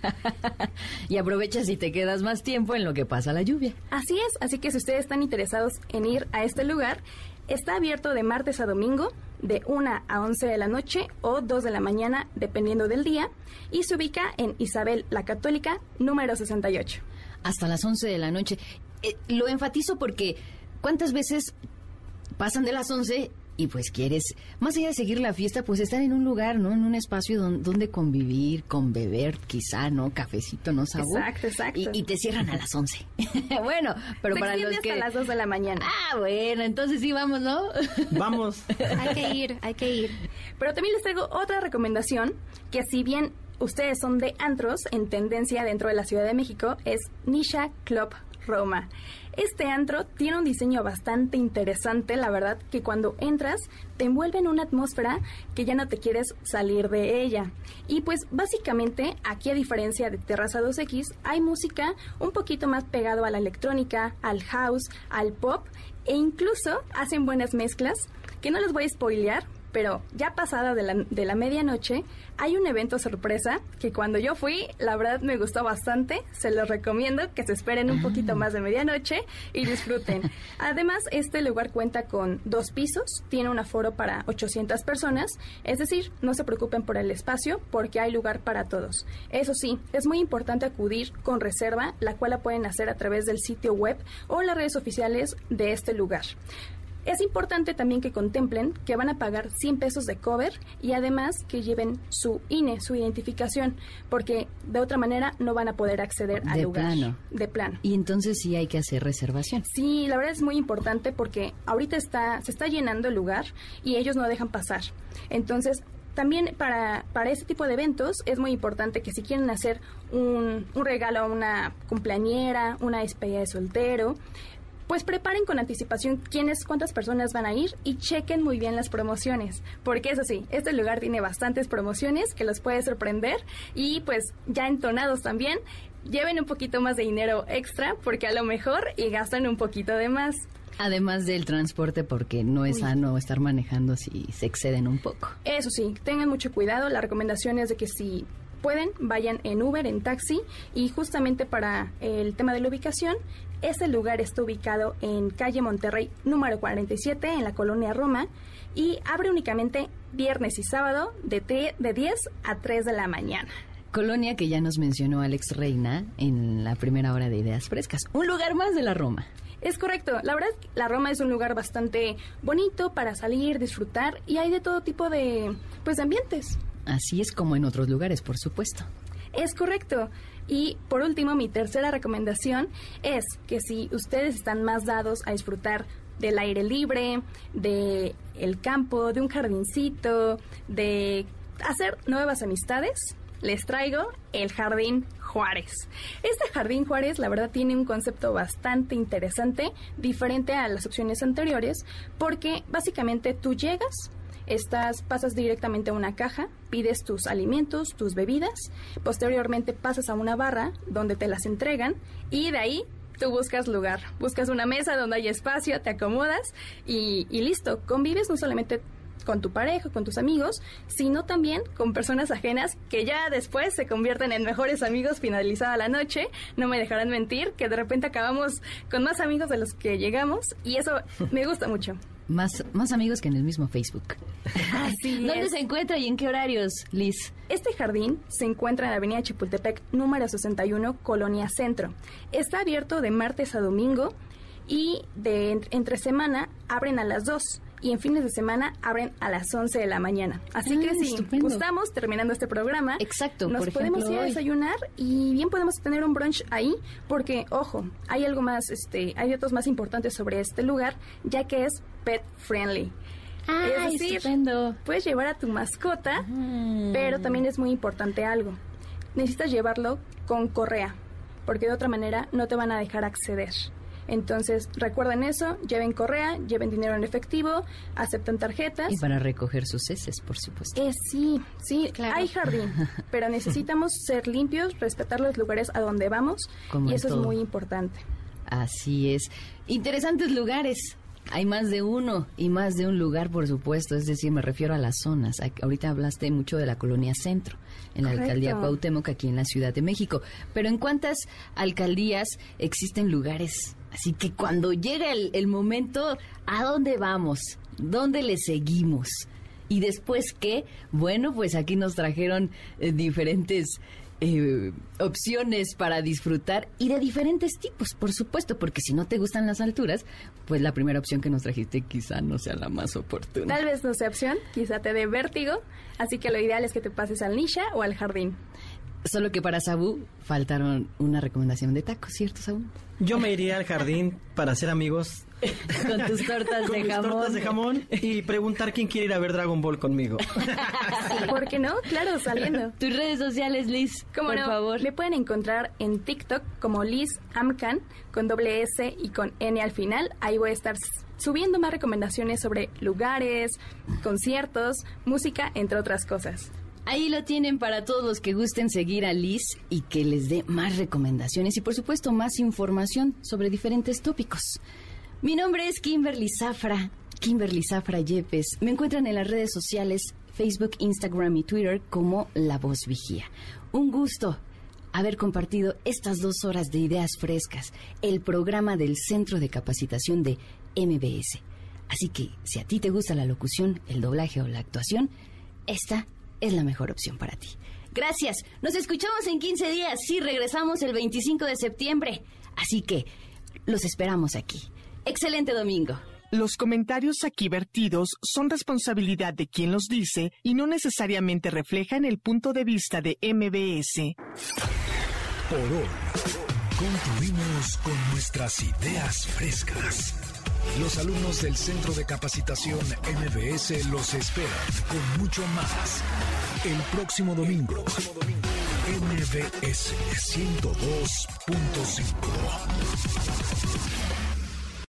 Y aprovechas y te quedas más tiempo en lo que pasa la lluvia. Así es, así que si ustedes están interesados en ir a este lugar, está abierto de martes a domingo, de 1 a 11 de la noche o 2 de la mañana, dependiendo del día, y se ubica en Isabel la Católica, número 68. Hasta las 11 de la noche. Eh, lo enfatizo porque ¿cuántas veces pasan de las 11 y pues quieres, más allá de seguir la fiesta, pues estar en un lugar, ¿no? En un espacio don- donde convivir, con beber, quizá, ¿no? Cafecito, ¿no? Sabor. Exacto, exacto. Y, y te cierran a las 11. [laughs] bueno, pero Se para los que... hasta las 2 de la mañana. Ah, bueno, entonces sí vamos, ¿no? [laughs] Vamos. Hay que ir, hay que ir. Pero también les traigo otra recomendación, que si bien ustedes son de antros en tendencia dentro de la Ciudad de México, es Nisha Club Roma. Este antro tiene un diseño bastante interesante, la verdad, que cuando entras te envuelve en una atmósfera que ya no te quieres salir de ella. Y pues básicamente aquí a diferencia de Terraza 2X hay música un poquito más pegado a la electrónica, al house, al pop e incluso hacen buenas mezclas que no les voy a spoilear, pero ya pasada de la, de la medianoche hay un evento sorpresa que cuando yo fui, la verdad me gustó bastante. Se los recomiendo que se esperen un poquito más de medianoche y disfruten. [laughs] Además, este lugar cuenta con dos pisos, tiene un aforo para 800 personas, es decir, no se preocupen por el espacio porque hay lugar para todos. Eso sí, es muy importante acudir con reserva, la cual la pueden hacer a través del sitio web o las redes oficiales de este lugar. Es importante también que contemplen que van a pagar 100 pesos de cover y además que lleven su INE, su identificación, porque de otra manera no van a poder acceder al De lugar. plano. De plano. Y entonces sí hay que hacer reservación. Sí, la verdad es muy importante porque ahorita está, se está llenando el lugar y ellos no dejan pasar. Entonces, también para, para este tipo de eventos es muy importante que si quieren hacer un, un regalo a una cumpleañera, una despedida de soltero, pues preparen con anticipación quiénes, cuántas personas van a ir y chequen muy bien las promociones. Porque eso sí, este lugar tiene bastantes promociones que los puede sorprender y pues ya entonados también, lleven un poquito más de dinero extra porque a lo mejor y gastan un poquito de más. Además del transporte, porque no es Uy. sano estar manejando si se exceden un poco. Eso sí, tengan mucho cuidado. La recomendación es de que si pueden, vayan en Uber, en taxi. Y justamente para el tema de la ubicación, este lugar está ubicado en calle Monterrey número 47, en la colonia Roma. Y abre únicamente viernes y sábado de, de 10 a 3 de la mañana. Colonia que ya nos mencionó Alex Reina en la primera hora de Ideas Frescas. Un lugar más de la Roma. Es correcto. La verdad, la Roma es un lugar bastante bonito para salir, disfrutar y hay de todo tipo de, pues, de ambientes. Así es como en otros lugares, por supuesto. Es correcto. Y por último, mi tercera recomendación es que si ustedes están más dados a disfrutar del aire libre, de el campo, de un jardincito, de hacer nuevas amistades, les traigo el Jardín Juárez. Este Jardín Juárez, la verdad, tiene un concepto bastante interesante, diferente a las opciones anteriores, porque básicamente tú llegas, Estás, pasas directamente a una caja, pides tus alimentos, tus bebidas, posteriormente pasas a una barra donde te las entregan y de ahí tú buscas lugar, buscas una mesa donde hay espacio, te acomodas y, y listo, convives no solamente con tu pareja, con tus amigos, sino también con personas ajenas que ya después se convierten en mejores amigos finalizada la noche. No me dejarán mentir que de repente acabamos con más amigos de los que llegamos y eso me gusta mucho. Más, más amigos que en el mismo Facebook. Así [laughs] ¿Dónde es. se encuentra y en qué horarios, Liz? Este jardín se encuentra en la avenida Chapultepec, número 61, Colonia Centro. Está abierto de martes a domingo y de en- entre semana abren a las 2 y en fines de semana abren a las 11 de la mañana. Así Ah, que si estupendo. gustamos, terminando este programa, Exacto, nos por podemos ejemplo, ir a hoy. desayunar y bien podemos tener un brunch ahí, porque, ojo, hay algo más, este, hay datos más importantes sobre este lugar, ya que es pet friendly. Ah, es decir, estupendo. puedes llevar a tu mascota, pero también es muy importante algo. Necesitas llevarlo con correa, porque de otra manera no te van a dejar acceder. Entonces, recuerden eso, lleven correa, lleven dinero en efectivo, aceptan tarjetas. Y para recoger sus heces, por supuesto. Eh, sí, sí, hay jardín, [laughs] pero necesitamos ser limpios, respetar los lugares a donde vamos Como y eso todo. es muy importante. Así es. Interesantes lugares. Hay más de uno y más de un lugar, por supuesto. Es decir, me refiero a las zonas. Ahorita hablaste mucho de la colonia centro, en la Correcto. alcaldía Cuauhtémoc, aquí en la Ciudad de México. Pero ¿en cuántas alcaldías existen lugares? Así que cuando llega el, momento, ¿a dónde vamos? ¿Dónde le seguimos? Y después qué? Bueno, pues aquí nos trajeron eh, diferentes eh, opciones para disfrutar y de diferentes tipos, por supuesto, porque si no te gustan las alturas, pues la primera opción que nos trajiste quizá no sea la más oportuna. Tal vez no sea opción, quizá te dé vértigo, así que lo ideal es que te pases al Nisha o al jardín. Solo que para Sabu faltaron una recomendación de tacos, ¿cierto, Sabu? Yo me iría al jardín para hacer amigos. [laughs] Con tus tortas Con de mis jamón. tortas de jamón y preguntar quién quiere ir a ver Dragon Ball conmigo. [laughs] ¿Por qué no? Claro, saliendo. Tus redes sociales, Liz, ¿Cómo por no? favor. Me pueden encontrar en TikTok como Liz Amcan con doble S y con N al final. Ahí voy a estar subiendo más recomendaciones sobre lugares, conciertos, música, entre otras cosas. Ahí lo tienen para todos los que gusten seguir a Liz y que les dé más recomendaciones y por supuesto más información sobre diferentes tópicos. Mi nombre es Kimberly Zafra. Kimberly Zafra Yepes. Me encuentran en las redes sociales Facebook, Instagram y Twitter como La Voz Vigía. Un gusto haber compartido estas dos horas de ideas frescas, el programa del Centro de Capacitación de MBS. Así que si a ti te gusta la locución, el doblaje o la actuación, esta es la mejor opción para ti. Gracias. Nos escuchamos en 15 días. Sí, regresamos el 25 de septiembre. Así que los esperamos aquí. Excelente domingo. Los comentarios aquí vertidos son responsabilidad de quien los dice y no necesariamente reflejan el punto de vista de MBS. Por hoy, concluimos con nuestras ideas frescas. Los alumnos del Centro de Capacitación MBS los esperan con mucho más el próximo domingo. MBS 102.5.